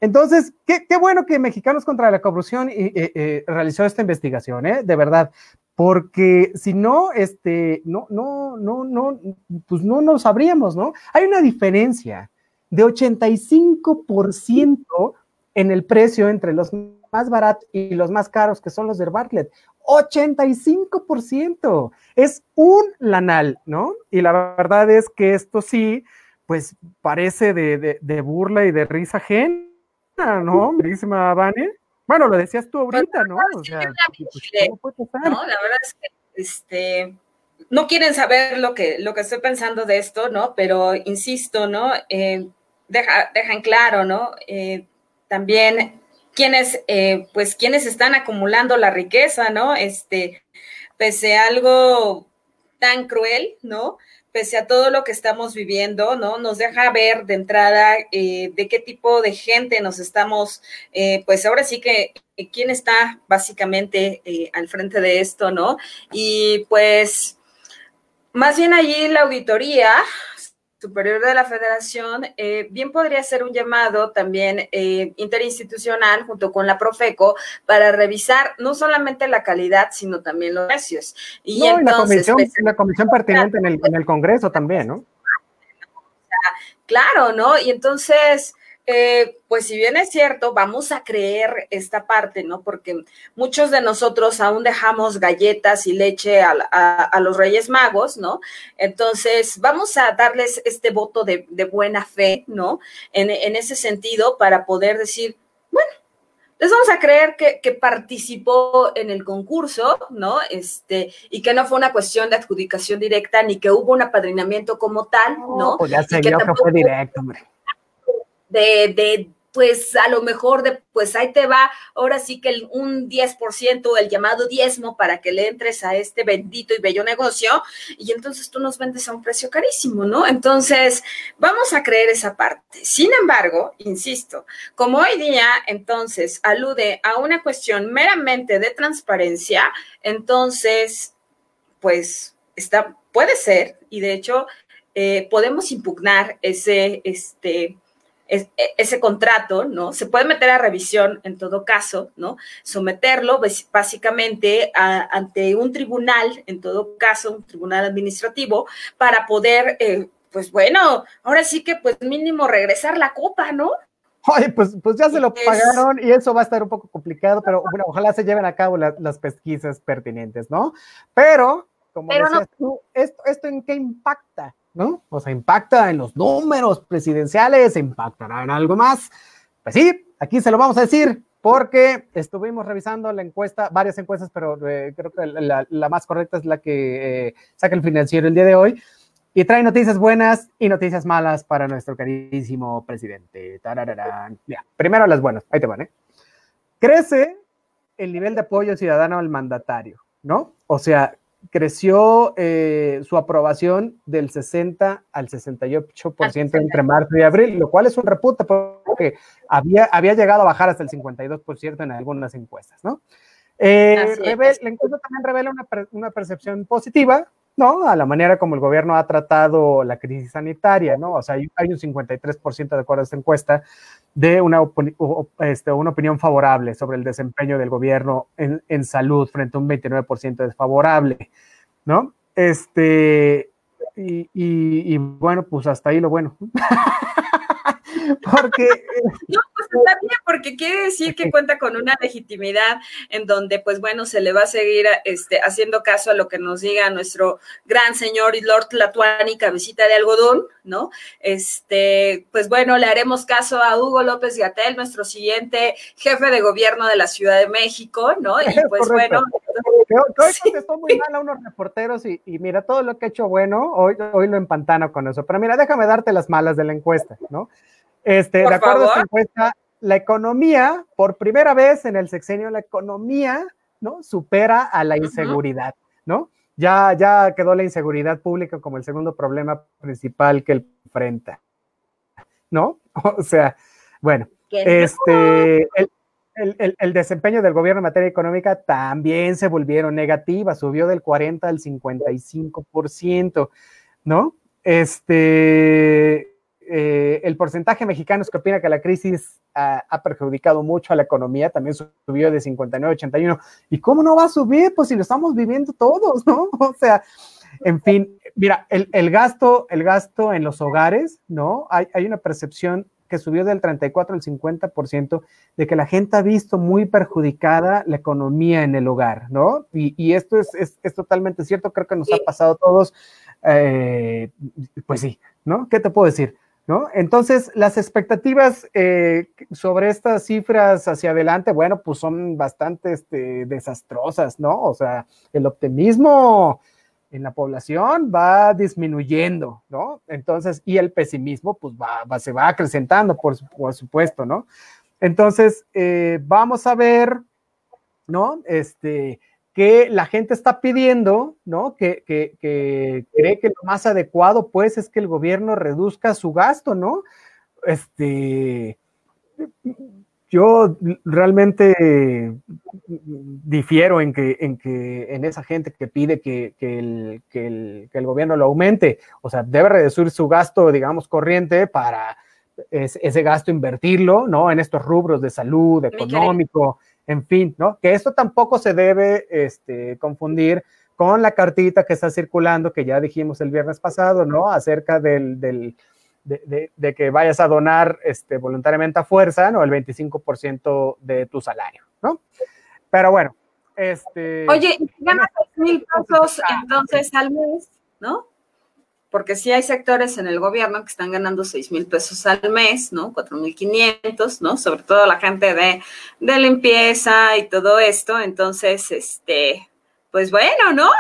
Entonces, qué, qué bueno que Mexicanos contra la Corrupción eh, eh, realizó esta investigación, ¿eh? De verdad, porque si no, este, no, no, no, no, pues no nos sabríamos, ¿no? Hay una diferencia de 85% en el precio entre los más baratos y los más caros, que son los de Bartlett. 85%. Es un lanal, ¿no? Y la verdad es que esto sí, pues parece de, burla y de risa ajena, ¿no? Mirísima Vane. Bueno, lo decías tú ahorita, ¿no? O sea, pues, no, la verdad es que este, no quieren saber lo que, lo que estoy pensando de esto, ¿no? Pero insisto, ¿no? Eh, deja, en claro, ¿no? Eh, también quienes, eh, pues, quienes están acumulando la riqueza, ¿no? Este, pese a algo tan cruel, ¿no? pese a todo lo que estamos viviendo, ¿no? Nos deja ver de entrada eh, de qué tipo de gente nos estamos, eh, pues ahora sí que eh, quién está básicamente al frente de esto, ¿no? Y pues más bien allí la auditoría Superior de la Federación, eh, bien podría ser un llamado también eh, interinstitucional junto con la Profeco para revisar no solamente la calidad, sino también los precios. Y, la, comisión, pues, la comisión pertinente en el, en el Congreso también, ¿no? Claro, ¿no? Y entonces, eh, pues si bien es cierto, vamos a creer esta parte, ¿no? Porque muchos de nosotros aún dejamos galletas y leche a, los Reyes Magos, ¿no? Entonces, vamos a darles este voto de, buena fe, ¿no? En, ese sentido, para poder decir, bueno, les vamos a creer que, participó en el concurso, ¿no? Este, y que no fue una cuestión de adjudicación directa, ni que hubo un apadrinamiento como tal, ¿no? pues ya se vio que fue directo, hombre de, de pues a lo mejor de, pues ahí te va, ahora sí que el, un 10%, el llamado diezmo para que le entres a este bendito y bello negocio, y entonces tú nos vendes a un precio carísimo, ¿no? Entonces, vamos a creer esa parte. Sin embargo, insisto, como hoy día entonces alude a una cuestión meramente de transparencia, entonces, pues está, puede ser, y de hecho, eh, podemos impugnar ese, este, e, ese contrato, ¿no? Se puede meter a revisión en todo caso, ¿no? Someterlo básicamente ante un tribunal, en todo caso, un tribunal administrativo, para poder, eh, pues bueno, ahora sí que pues mínimo regresar la copa, ¿no? Oye, pues, pues ya se lo pagaron y eso va a estar un poco complicado, pero bueno, ojalá se lleven a cabo las pesquisas pertinentes, ¿no? Pero, como decías tú, ¿esto, ¿esto en qué impacta? ¿No? O sea, impacta en los números presidenciales, impactará en algo más. Pues sí, aquí se lo vamos a decir, porque estuvimos revisando la encuesta, varias encuestas, pero eh, creo que la, más correcta es la que eh, saca el financiero el día de hoy. Y trae noticias buenas y noticias malas para nuestro queridísimo presidente. primero las buenas, ahí te van, ¿eh? Crece el nivel de apoyo ciudadano al mandatario, ¿no? O sea, creció eh, su aprobación del 60 al 68% entre marzo y abril, lo cual es un reputa porque había, había llegado a bajar hasta el 52% en algunas encuestas, ¿no? Eh, la encuesta también revela una, una, percepción positiva, ¿no? A la manera como el gobierno ha tratado la crisis sanitaria, ¿no? O sea, hay, un 53% de acuerdo a esta encuesta de una, este, una opinión favorable sobre el desempeño del gobierno en, en salud frente a un 29% desfavorable, ¿no? Este, y, y, y, bueno, pues hasta ahí lo bueno. porque... está bien, porque quiere decir que cuenta con una legitimidad en donde, pues bueno, se le va a seguir este, haciendo caso a lo que nos diga nuestro gran señor y Lord Latuani, cabecita de algodón, ¿no? Este, pues bueno, le haremos caso a Hugo López Gatel, nuestro siguiente jefe de gobierno de la Ciudad de México, ¿no? Y pues bueno. Hoy contestó muy mal a unos reporteros y, y, mira, todo lo que he hecho bueno, hoy, hoy lo empantano con eso. Pero mira, déjame darte las malas de la encuesta, ¿no? Este, de acuerdo a esta encuesta, la economía, por primera vez en el sexenio, la economía, ¿no? Supera a la inseguridad, ¿no? Ya, ya quedó la inseguridad pública como el segundo problema principal que él enfrenta, ¿no? O sea, bueno, este, el, el, desempeño del gobierno en materia económica también se volvieron negativas, subió del 40 al 55%, ¿no? Este, eh, el porcentaje mexicano que opina que la crisis ha, perjudicado mucho a la economía, también subió de 59 a 81. ¿Y cómo no va a subir? Pues si lo estamos viviendo todos, ¿no? O sea, en fin, mira, el, gasto, el gasto en los hogares, ¿no? Hay, una percepción que subió del 34 al 50% de que la gente ha visto muy perjudicada la economía en el hogar, ¿no? Y, esto es, es, totalmente cierto, creo que nos ha pasado a todos, eh, pues sí, ¿no? ¿Qué te puedo decir? Entonces, las expectativas eh, sobre estas cifras hacia adelante, bueno, pues son bastante este, desastrosas, ¿no? O sea, el optimismo en la población va disminuyendo, ¿no? Entonces, y el pesimismo, pues va, se va acrecentando, por, supuesto, ¿no? Entonces, eh, vamos a ver, ¿no? Este, que la gente está pidiendo, ¿no? Que, que, que, cree que lo más adecuado, pues, es que el gobierno reduzca su gasto, ¿no? Este, yo realmente difiero en que, en que en esa gente que pide que, el, el, gobierno lo aumente. O sea, debe reducir su gasto, digamos, corriente para ese gasto invertirlo, ¿no? En estos rubros de salud, económico, en fin, ¿no? Que esto tampoco se debe este, confundir con la cartita que está circulando, que ya dijimos el viernes pasado, ¿no? Acerca del, del de, que vayas a donar este, voluntariamente a fuerza, ¿no? El 25% de tu salario, ¿no? Pero bueno, este... Oye, ganas mil pesos entonces al mes, ¿no? Porque sí hay sectores en el gobierno que están ganando seis mil pesos al mes, ¿no? Cuatro mil quinientos, ¿no? Sobre todo la gente de, de limpieza y todo esto. Entonces, este, pues bueno, ¿no?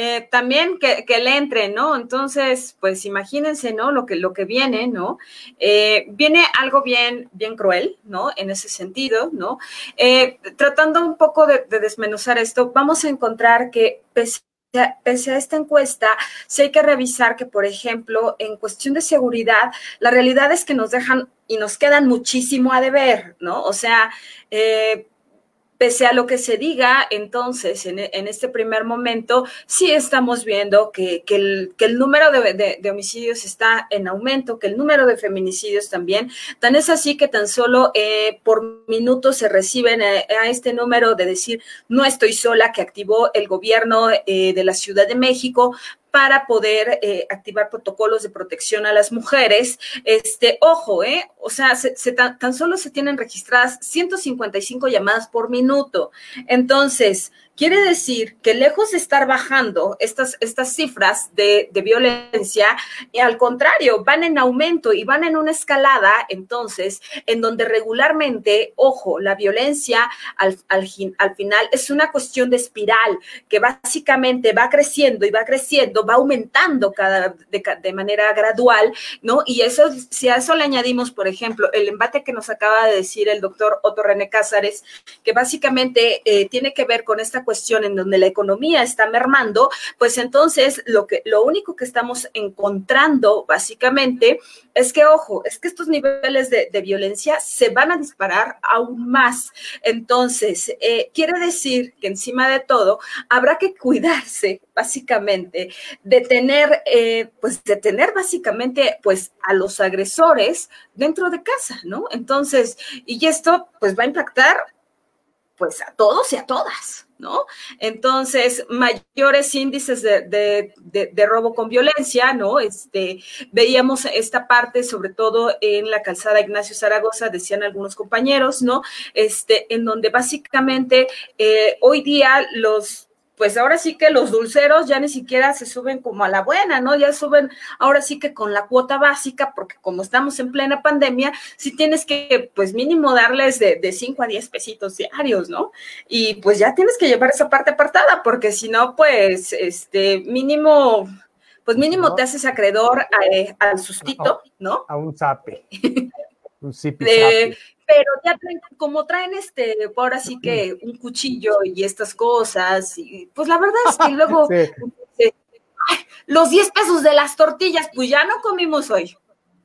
Eh, también que, le entre, ¿no? Entonces, pues imagínense, ¿no? Lo que, lo que viene, ¿no? Eh, viene algo bien, bien cruel, ¿no? En ese sentido, ¿no? Eh, tratando un poco de, desmenuzar esto, vamos a encontrar que pese a esta encuesta, sí hay que revisar que, por ejemplo, en cuestión de seguridad, la realidad es que nos dejan y nos quedan muchísimo a deber, ¿no? O sea, eh, pese a lo que se diga, entonces, en, este primer momento, sí estamos viendo que, el, número de, homicidios está en aumento, que el número de feminicidios también. Tan es así que tan solo eh, por minuto se reciben a, este número de decir, no estoy sola, que activó el gobierno eh, de la Ciudad de México para poder eh, activar protocolos de protección a las mujeres. Este, ojo, ¿eh? O sea, tan, tan, solo se tienen registradas 155 llamadas por minuto. Entonces, Quiere decir que lejos de estar bajando estas, estas cifras de, violencia, y al contrario, van en aumento y van en una escalada, entonces, en donde regularmente, ojo, la violencia al, al, final es una cuestión de espiral que básicamente va creciendo y va creciendo, va aumentando cada, de, manera gradual, ¿no? Y eso, si a eso le añadimos, por ejemplo, el embate que nos acaba de decir el doctor Otto René Cázares, que básicamente eh, tiene que ver con esta cuestión en donde la economía está mermando, pues entonces lo que lo único que estamos encontrando básicamente es que ojo, es que estos niveles de, violencia se van a disparar aún más. Entonces, eh, quiere decir que encima de todo habrá que cuidarse básicamente de tener, eh, pues de tener básicamente pues a los agresores dentro de casa, ¿no? Entonces, y esto pues va a impactar pues a todos y a todas. ¿No? Entonces, mayores índices de, robo con violencia, ¿no? Este, veíamos esta parte, sobre todo en la calzada Ignacio Zaragoza, decían algunos compañeros, ¿no? Este, en donde básicamente eh, hoy día los pues ahora sí que los dulceros ya ni siquiera se suben como a la buena, ¿no? Ya suben ahora sí que con la cuota básica, porque como estamos en plena pandemia, sí tienes que, pues mínimo darles de, de 5 a 10 pesitos diarios, ¿no? Y pues ya tienes que llevar esa parte apartada, porque si no, pues, este, mínimo, pues mínimo te haces acreedor eh, al sustito, ¿no? A un zape. un zipi pero ya traen, como traen este, ahora sí que un cuchillo y estas cosas, y pues la verdad es que luego los 10 pesos de las tortillas, pues ya no comimos hoy.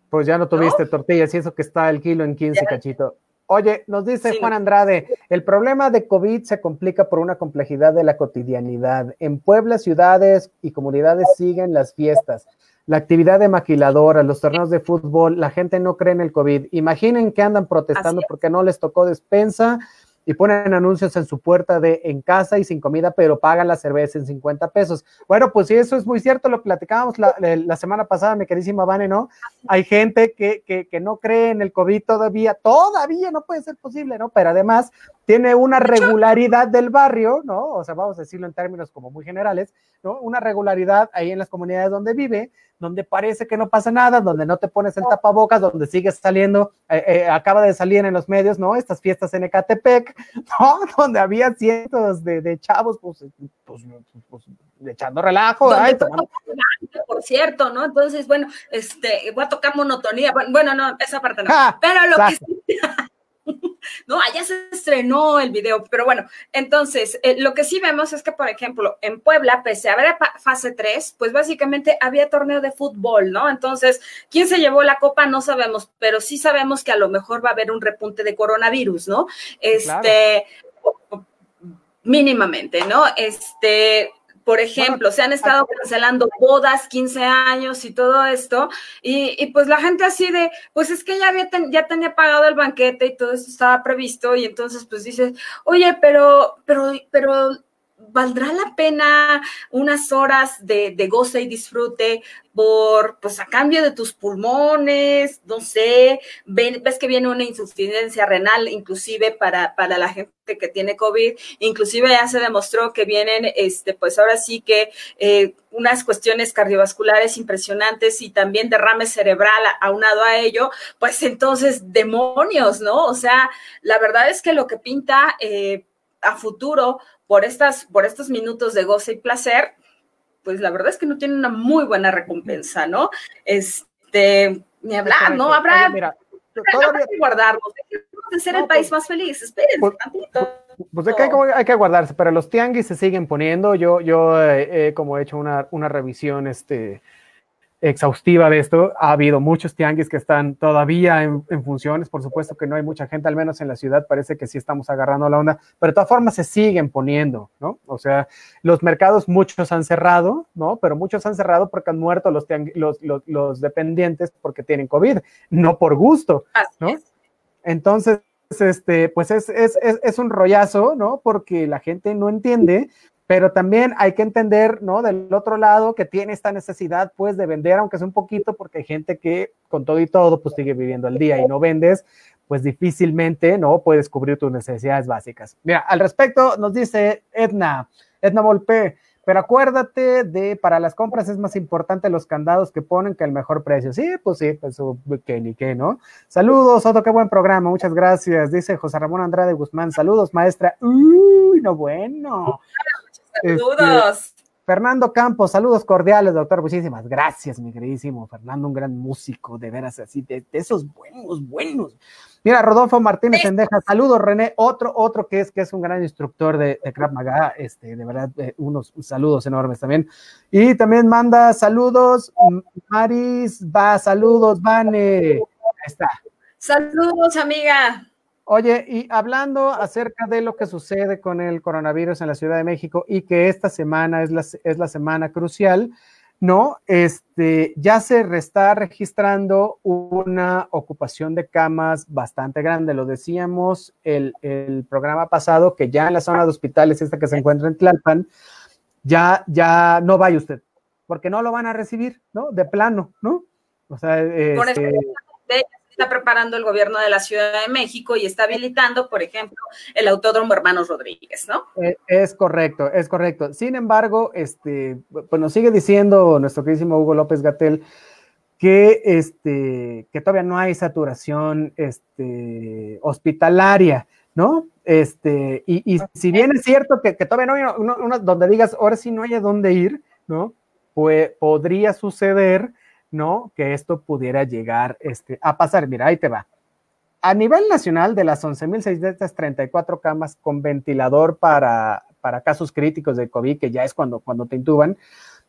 Pues ya no tuviste tortillas y eso que está el kilo en 15, cachito. Oye, nos dice Juan Andrade, el problema de COVID se complica por una complejidad de la cotidianidad. En Puebla, ciudades y comunidades siguen las fiestas la actividad de maquiladora, los torneos de fútbol, la gente no cree en el COVID. Imaginen que andan protestando porque no les tocó despensa y ponen anuncios en su puerta de en casa y sin comida, pero pagan la cerveza en 50 pesos. Bueno, pues sí, eso es muy cierto, lo platicábamos la, la semana pasada, mi queridísima Vane, ¿no? Hay gente que, que, que, no cree en el COVID todavía, todavía no puede ser posible, ¿no? Pero además tiene una regularidad del barrio, ¿no? O sea, vamos a decirlo en términos como muy generales, ¿no? Una regularidad ahí en las comunidades donde vive, donde parece que no pasa nada, donde no te pones el tapabocas, donde sigues saliendo, eh, eh, acaba de salir en los medios, ¿no? Estas fiestas en Ecatepec, ¿no? Donde había cientos de, chavos, pues, pues, pues, echando relajo. Por cierto, ¿no? Entonces, bueno, este, voy a tocar monotonía, bueno, no, esa parte no. Pero lo que ¿no? Allá se estrenó el video, pero bueno, entonces, eh, lo que sí vemos es que, por ejemplo, en Puebla, pese a haber fase 3, pues básicamente había torneo de fútbol, ¿no? Entonces, ¿quién se llevó la copa? No sabemos, pero sí sabemos que a lo mejor va a haber un repunte de coronavirus, ¿no? Este, mínimamente, ¿no? Este, por ejemplo, se han estado cancelando bodas, 15 años y todo esto, y, pues la gente así de, pues es que ya, había ya tenía pagado el banquete y todo esto estaba previsto, y entonces pues dices, oye, pero, pero, pero ¿valdrá la pena unas horas de, goce y disfrute por, pues a cambio de tus pulmones, no sé, ves que viene una insuficiencia renal inclusive para, para la gente que tiene COVID, inclusive ya se demostró que vienen, este, pues ahora sí que eh, unas cuestiones cardiovasculares impresionantes y también derrame cerebral aunado a ello, pues entonces demonios, ¿no? O sea, la verdad es que lo que pinta... Eh, a futuro por, estas, por estos minutos de goce y placer, pues la verdad es que no tiene una muy buena recompensa, ¿no? Este, ni hablar, ¿no? Habrá, mira, todavía... que guardarnos, de ser el país pues, más feliz, espérense pues, tantito. Pues hay que, hay que, guardarse, pero los tianguis se siguen poniendo. Yo, yo eh, como he hecho una, una revisión, este, exhaustiva de esto. Ha habido muchos tianguis que están todavía en, funciones. Por supuesto que no hay mucha gente, al menos en la ciudad parece que sí estamos agarrando la onda, pero de todas formas se siguen poniendo, ¿no? O sea, los mercados muchos han cerrado, ¿no? Pero muchos han cerrado porque han muerto los, los, dependientes porque tienen COVID, no por gusto, ¿no? Entonces, este, pues es, es, es, es, un rollazo, ¿no? Porque la gente no entiende pero también hay que entender, ¿no? Del otro lado que tiene esta necesidad, pues, de vender, aunque sea un poquito, porque hay gente que con todo y todo, pues, sigue viviendo el día y no vendes, pues difícilmente, ¿no? Puedes cubrir tus necesidades básicas. Mira, al respecto nos dice Edna, Edna Volpe, pero acuérdate de, para las compras es más importante los candados que ponen que el mejor precio. Sí, pues sí, eso que ni qué, ¿no? Saludos, Otto, qué buen programa, muchas gracias. Dice José Ramón Andrade Guzmán, saludos, maestra. Uy, no bueno. Saludos. Este, Fernando Campos, saludos cordiales, doctor. Muchísimas gracias, mi queridísimo Fernando, un gran músico, de veras, así, de, esos buenos, buenos. Mira, Rodolfo Martínez Sendeja, saludos, René, otro, otro que es, que es un gran instructor de, de Krav Maga, este, de verdad, eh, unos saludos enormes también. Y también manda saludos, Maris, va, saludos, Vane. Ahí está. Saludos, amiga. Oye, y hablando acerca de lo que sucede con el coronavirus en la Ciudad de México y que esta semana es la, es la semana crucial, ¿no? Este, ya se está registrando una ocupación de camas bastante grande. Lo decíamos el, el, programa pasado, que ya en la zona de hospitales, esta que se encuentra en Tlalpan, ya, ya no vaya usted, porque no lo van a recibir, ¿no? De plano, ¿no? O sea, este, está preparando el gobierno de la Ciudad de México y está habilitando, por ejemplo, el Autódromo Hermanos Rodríguez, ¿no? Eh, es correcto, es correcto. Sin embargo, este, pues nos sigue diciendo nuestro queridísimo Hugo López Gatel que, este, que todavía no hay saturación este, hospitalaria, ¿no? Este, y, si bien es cierto que, todavía no hay uno, donde digas, ahora sí no hay a dónde ir, ¿no? Pues podría suceder ¿no? Que esto pudiera llegar este, a pasar. Mira, ahí te va. A nivel nacional, de las 11.634 camas con ventilador para, para casos críticos de COVID, que ya es cuando, cuando te intuban,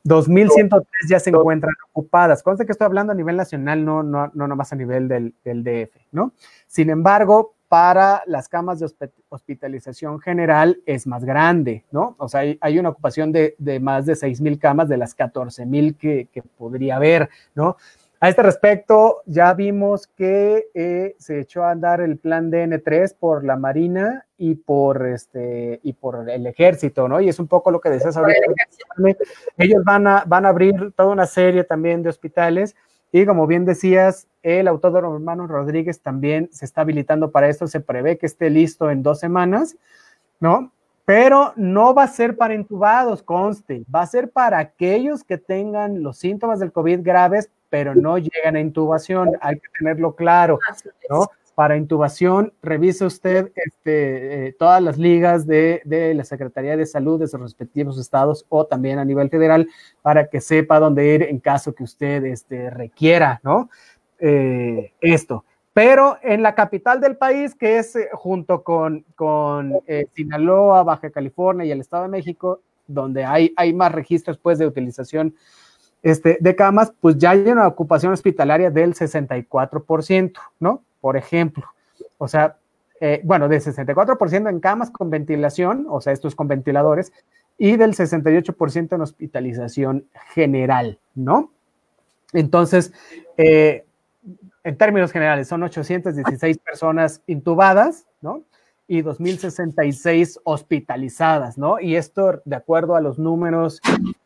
2.103 ya se encuentran ocupadas. Conste que estoy hablando a nivel nacional, no, no, no nomás a nivel del, del DF, ¿no? Sin embargo, para las camas de hospitalización general es más grande, ¿no? O sea, hay, una ocupación de, más de 6 mil camas de las 14 mil que, podría haber, ¿no? A este respecto, ya vimos que eh, se echó a andar el plan DN3 por la Marina y por, este, y por el ejército, ¿no? Y es un poco lo que decías ahorita. Ellos van a, van a abrir toda una serie también de hospitales y como bien decías, el Autódromo Hermano Rodríguez también se está habilitando para esto, se prevé que esté listo en dos semanas, ¿no? Pero no va a ser para intubados, conste, va a ser para aquellos que tengan los síntomas del COVID graves, pero no llegan a intubación, hay que tenerlo claro, ¿no? Para intubación, revise usted este, eh, todas las ligas de, la Secretaría de Salud de sus respectivos estados o también a nivel federal para que sepa dónde ir en caso que usted este, requiera, ¿no? Eh, esto. Pero en la capital del país, que es eh, junto con, con eh, Sinaloa, Baja California y el Estado de México, donde hay, hay más registros pues, de utilización este, de camas, pues ya hay una ocupación hospitalaria del 64%, ¿no? Por ejemplo. O sea, eh, bueno, de 64% en camas con ventilación, o sea, estos con ventiladores, y del 68% en hospitalización general, ¿no? Entonces, eh, en términos generales, son 816 personas intubadas, ¿no? Y 2.066 hospitalizadas, ¿no? Y esto de acuerdo a los números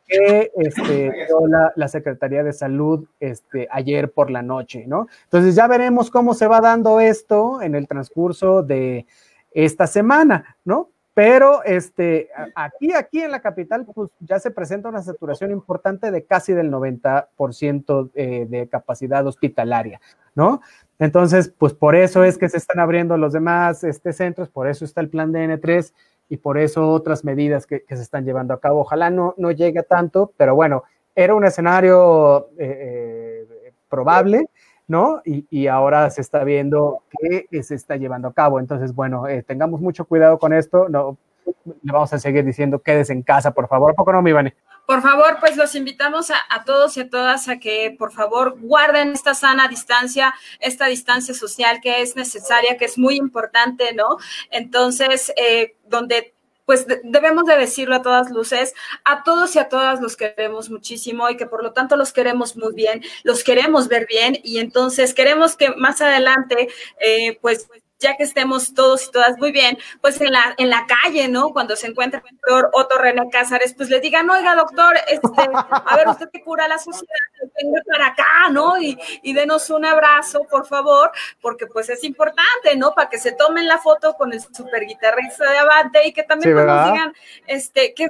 que este, dio la, Secretaría de Salud este, ayer por la noche, ¿no? Entonces ya veremos cómo se va dando esto en el transcurso de esta semana, ¿no? Pero este, aquí, aquí en la capital, pues ya se presenta una saturación importante de casi del 90% eh, de capacidad hospitalaria, ¿no? Entonces, pues por eso es que se están abriendo los demás este, centros, por eso está el plan de N3 y por eso otras medidas que, se están llevando a cabo. Ojalá no, no llegue tanto, pero bueno, era un escenario eh, eh, probable ¿no? Y, ahora se está viendo que se está llevando a cabo. Entonces, bueno, eh, tengamos mucho cuidado con esto. No, le vamos a seguir diciendo quédese en casa, por favor. ¿A poco no, mi Ivane? Por favor, pues los invitamos a, todos y a todas a que por favor guarden esta sana distancia, esta distancia social que es necesaria, que es muy importante, ¿no? Entonces, eh, donde pues debemos de decirlo a todas luces, a todos y a todas los queremos muchísimo y que por lo tanto los queremos muy bien, los queremos ver bien y entonces queremos que más adelante, eh, pues ya que estemos todos y todas muy bien, pues en la, en la calle, ¿no? Cuando se encuentra el doctor Otto René Cázares, pues le digan, oiga, doctor, este, a ver, usted que cura la sociedad, venga para acá, ¿no? Y, y denos un abrazo, por favor, porque pues es importante, ¿no? Para que se tomen la foto con el super guitarrista de Avante y que también pues, nos digan, este, ¿qué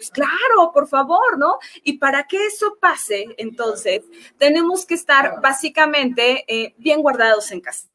pues claro, por favor, ¿no? Y para que eso pase, entonces, tenemos que estar básicamente eh, bien guardados en casa.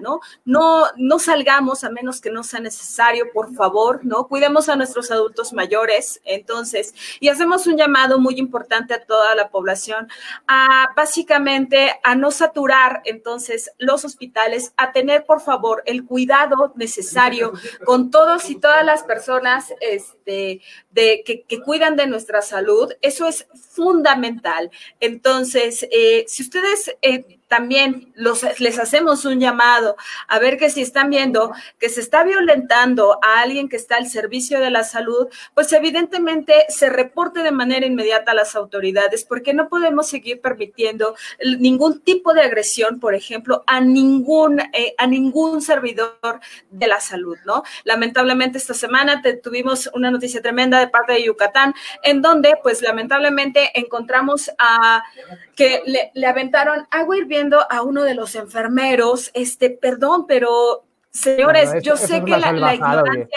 ¿No? No, no salgamos a menos que no sea necesario, por favor, ¿no? Cuidemos a nuestros adultos mayores, entonces, y hacemos un llamado muy importante a toda la población a básicamente a no saturar entonces los hospitales, a tener, por favor, el cuidado necesario con todos y todas las personas este, de, que, cuidan de nuestra salud. Eso es fundamental. Entonces, eh, si ustedes... Eh, también los, les hacemos un llamado a ver que si están viendo que se está violentando a alguien que está al servicio de la salud, pues evidentemente se reporte de manera inmediata a las autoridades, porque no podemos seguir permitiendo ningún tipo de agresión, por ejemplo, a ningún, eh, a ningún servidor de la salud, ¿no? Lamentablemente esta semana tuvimos una noticia tremenda de parte de Yucatán, en donde, pues lamentablemente encontramos a que le, le aventaron agua hirviendo a uno de los enfermeros, este, perdón, pero señores, yo sé que la, ignorancia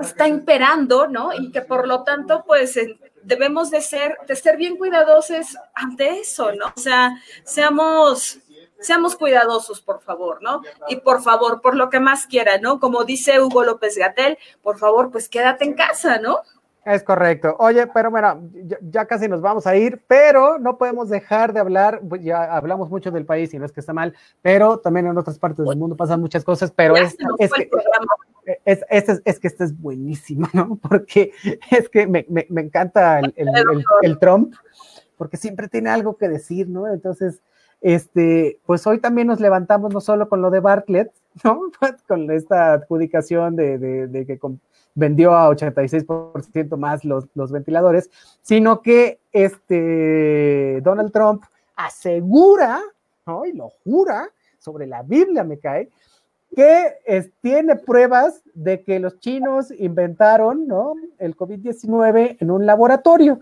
está, imperando, ¿no? Y que por lo tanto, pues debemos de ser, de ser bien cuidadosos ante eso, ¿no? O sea, seamos, seamos cuidadosos, por favor, ¿no? Y por favor, por lo que más quiera, ¿no? Como dice Hugo López Gatel, por favor, pues quédate en casa, ¿no? Es correcto. Oye, pero bueno, ya, casi nos vamos a ir, pero no podemos dejar de hablar, pues ya hablamos mucho del país y no es que está mal, pero también en otras partes del mundo pasan muchas cosas, pero es, es, que, es, es, que este es buenísimo, ¿no? Porque es que me, encanta el, el, Trump, porque siempre tiene algo que decir, ¿no? Entonces, este, pues hoy también nos levantamos no solo con lo de Bartlett, ¿no? con esta adjudicación de, de, que vendió a 86% más los, los ventiladores, sino que este Donald Trump asegura, ¿no? y lo jura, sobre la Biblia me cae, que tiene pruebas de que los chinos inventaron ¿no? el COVID-19 en un laboratorio.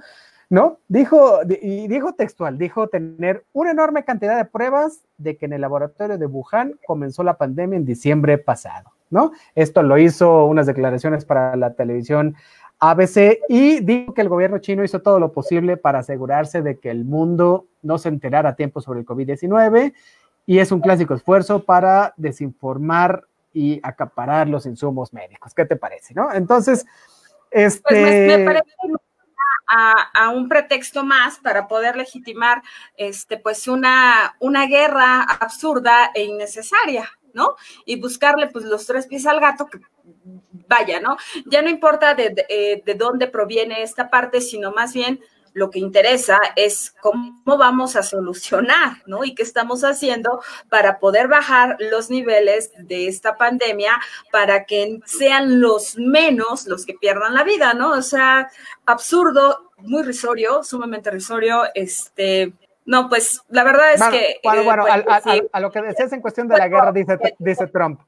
¿No? Dijo, y dijo textual, dijo tener una enorme cantidad de pruebas de que en el laboratorio de Wuhan comenzó la pandemia en diciembre pasado, ¿no? Esto lo hizo unas declaraciones para la televisión ABC y dijo que el gobierno chino hizo todo lo posible para asegurarse de que el mundo no se enterara a tiempo sobre el COVID-19 y es un clásico esfuerzo para desinformar y acaparar los insumos médicos. ¿Qué te parece, no? Entonces, este... Pues me, parece a, un pretexto más para poder legitimar este, pues una, una guerra absurda e innecesaria, ¿no? Y buscarle pues los tres pies al gato que vaya, ¿no? Ya no importa de, de, eh, de dónde proviene esta parte, sino más bien lo que interesa es cómo vamos a solucionar, ¿no? Y qué estamos haciendo para poder bajar los niveles de esta pandemia para que sean los menos los que pierdan la vida, ¿no? O sea, absurdo, muy risorio, sumamente risorio, este, no, pues la verdad es que... Bueno, bueno, eh, pues, a, lo que decías en cuestión de la guerra, dice, dice Trump,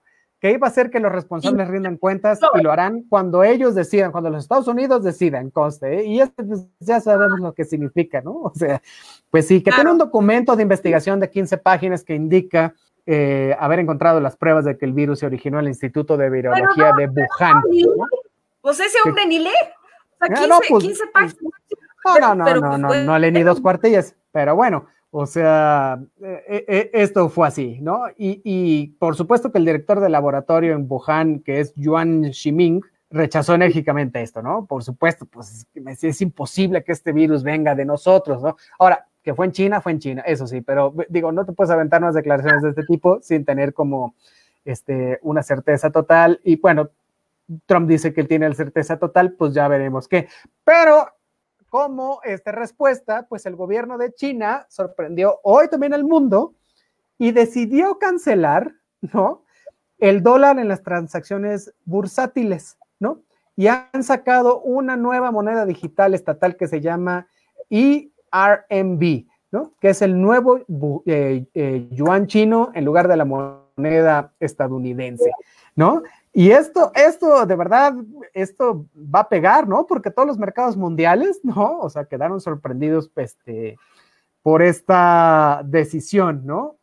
que iba a ser que los responsables rindan cuentas y lo harán cuando ellos decidan, cuando los Estados Unidos decidan, conste, ¿eh? y esto pues, ya sabemos lo que significa, ¿no? O sea, pues sí, que tiene un documento de investigación de 15 páginas que indica eh, haber encontrado las pruebas de que el virus se originó en el Instituto de Virología de Wuhan. ¿no? Pues ese hombre ni lee. O sea, 15, ah, no, 15 pues, páginas. No, no, no, no, no, no, lee ni dos cuartillas, pero bueno, o sea, e, e, esto fue así, ¿no? Y, por supuesto que el director del laboratorio en Wuhan, que es Yuan Ximing, rechazó enérgicamente esto, ¿no? Por supuesto, pues es, imposible que este virus venga de nosotros, ¿no? Ahora, que fue en China, fue en China, eso sí, pero digo, no te puedes aventar unas declaraciones de este tipo sin tener como este, una certeza total. Y bueno, Trump dice que él tiene la certeza total, pues ya veremos qué. Pero como esta respuesta, pues el gobierno de China sorprendió hoy también al mundo y decidió cancelar, ¿no? El dólar en las transacciones bursátiles, ¿no? Y han sacado una nueva moneda digital estatal que se llama ERMB, ¿no? Que es el nuevo eh, eh, yuan chino en lugar de la moneda estadounidense, ¿no? Y esto, esto, de verdad, esto va a pegar, ¿no? Porque todos los mercados mundiales, ¿no? O sea, quedaron sorprendidos este, por esta decisión, ¿no?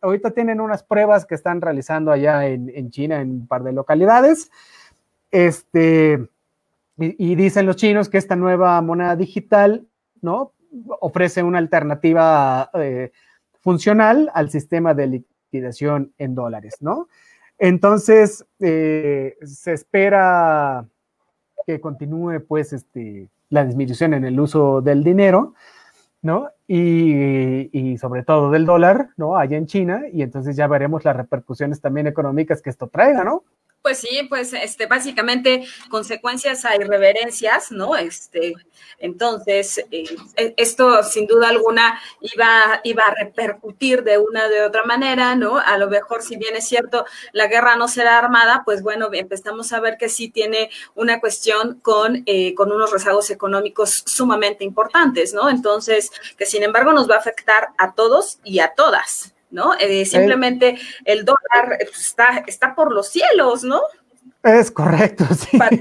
ahorita tienen unas pruebas que están realizando allá en, China, en un par de localidades. Este, y, dicen los chinos que esta nueva moneda digital, ¿no? Ofrece una alternativa eh, funcional al sistema de liquidación en dólares, ¿no? Entonces, eh, se espera que continúe, pues, este, la disminución en el uso del dinero, ¿no? Y, y, sobre todo del dólar, ¿no? Allá en China, y entonces ya veremos las repercusiones también económicas que esto traiga, ¿no? Pues sí, pues este, básicamente consecuencias a irreverencias, ¿no? Este, entonces, eh, e, esto sin duda alguna iba, iba a repercutir de una de otra manera, ¿no? A lo mejor, si bien es cierto, la guerra no será armada, pues bueno, empezamos a ver que sí tiene una cuestión con, eh, con unos rezagos económicos sumamente importantes, ¿no? Entonces, que sin embargo nos va a afectar a todos y a todas, ¿no? Eh, simplemente el dólar pues, está, está por los cielos, ¿no? Es correcto, sí. Para,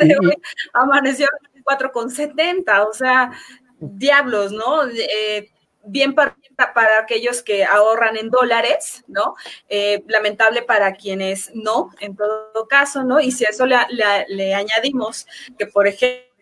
el día de hoy amaneció 4,70, o sea, diablos, ¿no? Eh, bien para, para, aquellos que ahorran en dólares, ¿no? Eh, lamentable para quienes no, en todo caso, ¿no? Y si a eso le añadimos que, por ejemplo,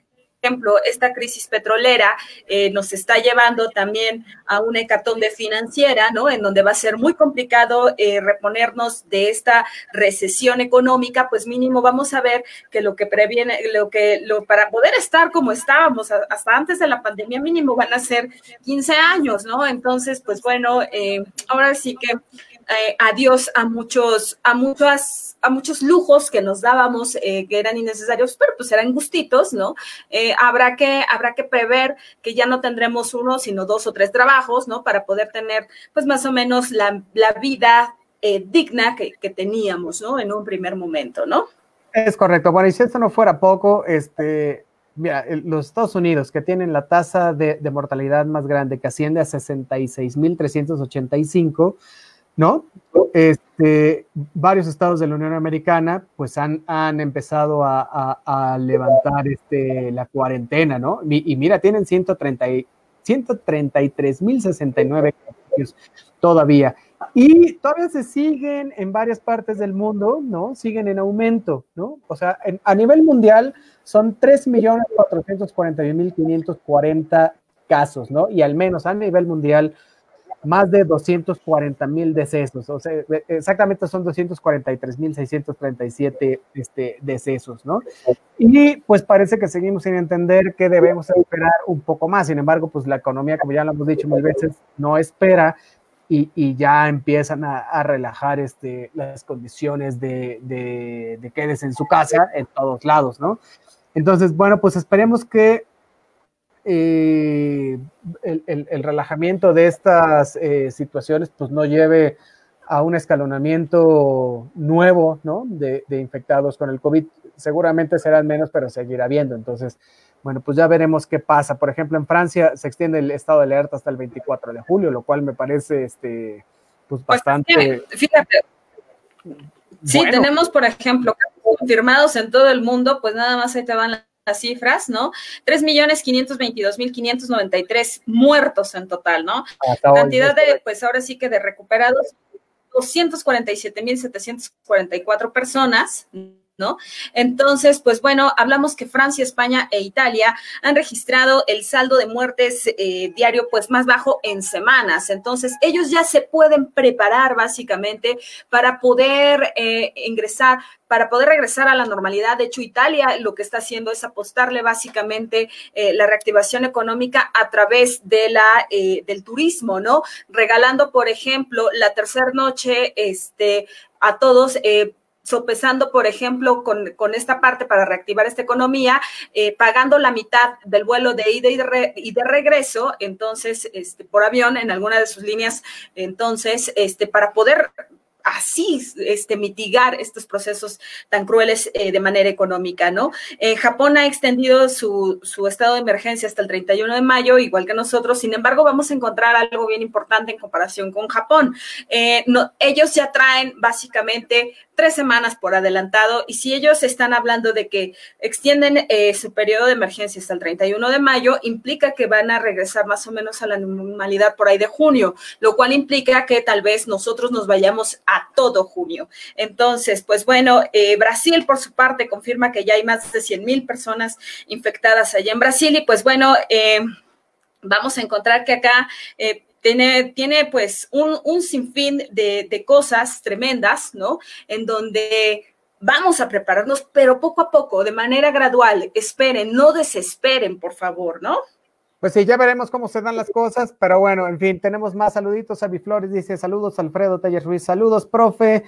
ejemplo, esta crisis petrolera eh, nos está llevando también a una hecatombe financiera, ¿no? En donde va a ser muy complicado eh, reponernos de esta recesión económica, pues mínimo vamos a ver que lo que previene, lo que, lo, para poder estar como estábamos hasta antes de la pandemia, mínimo van a ser 15 años, ¿no? Entonces, pues bueno, eh, ahora sí que adiós a muchos, a muchas a muchos lujos que nos dábamos eh, que eran innecesarios, pero pues eran gustitos, ¿no? Eh, habrá, que, habrá que prever que ya no tendremos uno, sino dos o tres trabajos, ¿no? Para poder tener, pues más o menos la, vida eh, digna que, teníamos, ¿no? En un primer momento, ¿no? Es correcto. Bueno, y si esto no fuera poco, este, mira, los Estados Unidos, que tienen la tasa de, de mortalidad más grande, que asciende a 66.385, ¿no? Este, varios estados de la Unión Americana pues han, han empezado a, levantar este, la cuarentena, ¿no? Y, mira, tienen 130, 133.069 casos todavía. Y todavía se siguen en varias partes del mundo, ¿no? Siguen en aumento, ¿no? O sea, a nivel mundial son 3.441.540 casos, ¿no? Y al menos a nivel mundial más de 240 mil decesos, o sea, exactamente son 243 mil 637 este, decesos, ¿no? Y pues parece que seguimos sin entender que debemos esperar un poco más, sin embargo, pues la economía, como ya lo hemos dicho mil veces, no espera y, y ya empiezan a, a, relajar este, las condiciones de, de, de quedes en su casa en todos lados, ¿no? Entonces, bueno, pues esperemos que eh, el, el, el, relajamiento de estas eh, situaciones pues no lleve a un escalonamiento nuevo ¿no? de, de, infectados con el COVID. Seguramente serán menos, pero seguirá habiendo. Entonces, bueno, pues ya veremos qué pasa. Por ejemplo, en Francia se extiende el estado de alerta hasta el 24 de julio, lo cual me parece este, pues bastante... Pues, fíjate. Sí, bueno. tenemos, por ejemplo, confirmados en todo el mundo, pues nada más ahí te van las cifras, ¿no? 3.522.593 muertos en total, ¿no? Hasta Cantidad hoy, de, pues ahora sí que de recuperados, 247.744 personas, ¿No? Entonces, pues bueno, hablamos que Francia, España e Italia han registrado el saldo de muertes eh, diario pues más bajo en semanas. Entonces, ellos ya se pueden preparar básicamente para poder eh, ingresar para poder regresar a la normalidad. De hecho, Italia lo que está haciendo es apostarle básicamente eh, la reactivación económica a través de la, del turismo, ¿no? Regalando, por ejemplo, la tercera noche este, a todos. Eh, sopesando, por ejemplo, con, con, esta parte para reactivar esta economía, eh, pagando la mitad del vuelo de ida y de, regreso, entonces, este, por avión en alguna de sus líneas, entonces, este, para poder así este, mitigar estos procesos tan crueles eh, de manera económica, ¿no? Eh, Japón ha extendido su, su, estado de emergencia hasta el 31 de mayo, igual que nosotros, sin embargo, vamos a encontrar algo bien importante en comparación con Japón. No, ellos ya traen básicamente tres semanas por adelantado y si ellos están hablando de que extienden eh, su periodo de emergencia hasta el 31 de mayo, implica que van a regresar más o menos a la normalidad por ahí de junio, lo cual implica que tal vez nosotros nos vayamos a todo junio. Entonces, pues bueno, eh, Brasil por su parte confirma que ya hay más de 100 mil personas infectadas allá en Brasil y pues bueno, eh, vamos a encontrar que acá tiene, tiene pues un, un sinfín de, de, cosas tremendas, ¿no? En donde vamos a prepararnos, pero poco a poco, de manera gradual. Esperen, no desesperen, por favor, ¿no? Pues sí, ya veremos cómo se dan las cosas, pero bueno, en fin, tenemos más saluditos. Avi Flores dice saludos, Alfredo Taller Ruiz, saludos, profe.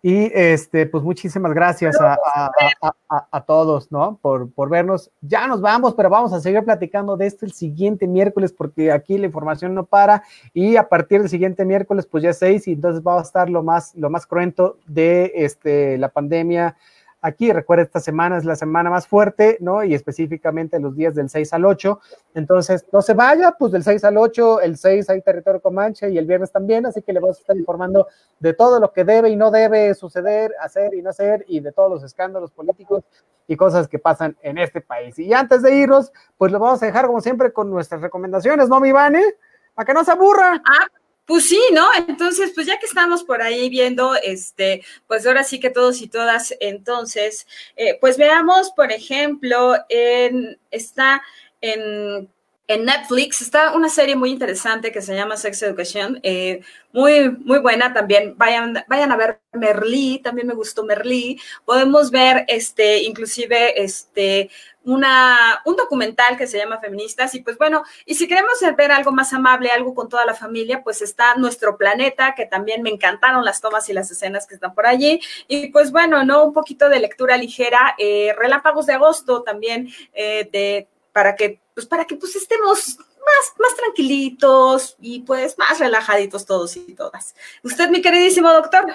Y este, pues muchísimas gracias a, a, a, todos, ¿no? Por, por vernos. Ya nos vamos, pero vamos a seguir platicando de esto el siguiente miércoles, porque aquí la información no para. Y a partir del siguiente miércoles, pues ya seis, y entonces va a estar lo más, lo más cruento de este, la pandemia aquí. Recuerda, esta semana es la semana más fuerte, ¿no? Y específicamente los días del 6 al 8. Entonces, no se vaya, pues del 6 al 8, el 6 hay territorio Comanche y el viernes también, así que le vamos a estar informando de todo lo que debe y no debe suceder, hacer y no hacer, y de todos los escándalos políticos y cosas que pasan en este país. Y antes de irnos, pues lo vamos a dejar como siempre con nuestras recomendaciones, ¿no, mi Vane? Para que no se aburra. Ah. Pues sí, ¿no? Entonces, pues ya que estamos por ahí viendo, este, pues ahora sí que todos y todas, entonces, eh, pues veamos, por ejemplo, en, está en, en, Netflix, está una serie muy interesante que se llama Sex Education, eh, muy, muy buena también. Vayan, vayan a ver Merlí, también me gustó Merlí. Podemos ver, este, inclusive, este, una, un documental que se llama Feministas y pues bueno, y si queremos ver algo más amable, algo con toda la familia, pues está Nuestro Planeta, que también me encantaron las tomas y las escenas que están por allí, y pues bueno, ¿no? Un poquito de lectura ligera, eh, Relámpagos de Agosto también, eh, de, para que, pues para que pues estemos más, más tranquilitos y pues más relajaditos todos y todas. Usted, mi queridísimo doctor.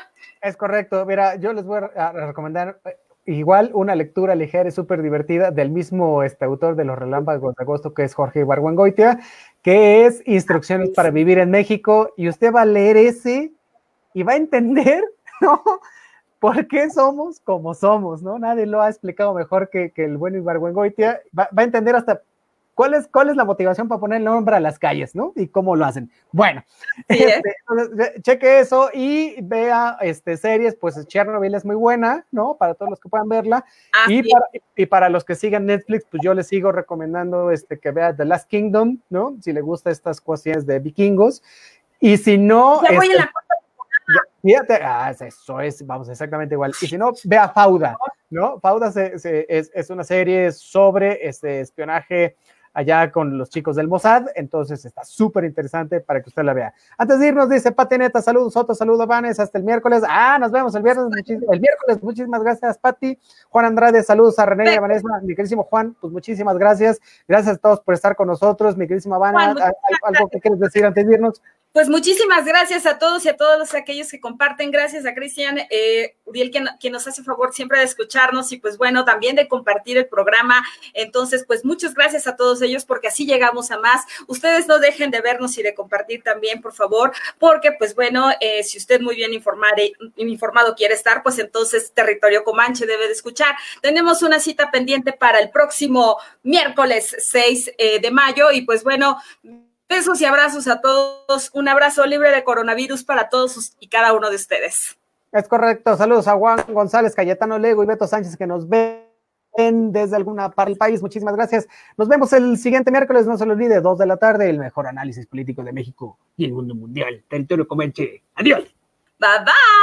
Es correcto, mira, yo les voy a recomendar igual una lectura ligera y súper divertida del mismo este, autor de Los Relámpagos de Agosto, que es Jorge Ibargüengoitia, que es Instrucciones para Vivir en México, y usted va a leer ese y va a entender, ¿no? ¿Por qué somos como somos, no? Nadie lo ha explicado mejor que, que el buen Ibargüengoitia. Va, va a entender hasta ¿Cuál es, ¿Cuál es la motivación para poner el nombre a las calles, no? Y cómo lo hacen. Bueno, sí, ¿eh? este, cheque eso y vea este, series, pues Chernobyl es muy buena, ¿no? Para todos los que puedan verla. Ah, y, sí. para, y, para, los que sigan Netflix, pues yo les sigo recomendando este, que vea The Last Kingdom, ¿no? Si le gusta estas cuestiones de vikingos. Y si no. Ya voy en la Fíjate, ah, eso es, vamos, exactamente igual. Y si no, vea Fauda, ¿no? Fauda es, es, una serie sobre este espionaje allá con los chicos del Mossad, entonces está súper interesante para que usted la vea. Antes de irnos, dice Pati Neta, saludos, Soto, saludos, Vanes, hasta el miércoles. Ah, nos vemos el viernes, el miércoles, muchísimas gracias, Pati. Juan Andrade, saludos a René y a Vanessa, mi querísimo Juan, pues muchísimas gracias. Gracias a todos por estar con nosotros, mi querísima Vana, ¿algo que quieres decir antes de irnos? Pues muchísimas gracias a todos y a todos aquellos que comparten. Gracias a Cristian eh, Uriel, quien, nos hace favor siempre de escucharnos y pues bueno, también de compartir el programa. Entonces, pues muchas gracias a todos ellos porque así llegamos a más. Ustedes no dejen de vernos y de compartir también, por favor, porque pues bueno, eh, si usted muy bien informado, informado quiere estar, pues entonces Territorio Comanche debe de escuchar. Tenemos una cita pendiente para el próximo miércoles 6 eh, de mayo y pues bueno, Besos y abrazos a todos. Un abrazo libre de coronavirus para todos y cada uno de ustedes. Es correcto. Saludos a Juan González, Cayetano Lego y Beto Sánchez que nos ven desde alguna parte del país. Muchísimas gracias. Nos vemos el siguiente miércoles. No se lo olvide, dos de la tarde, el mejor análisis político de México y el mundo mundial. Territorio Comanche. Adiós. Bye bye.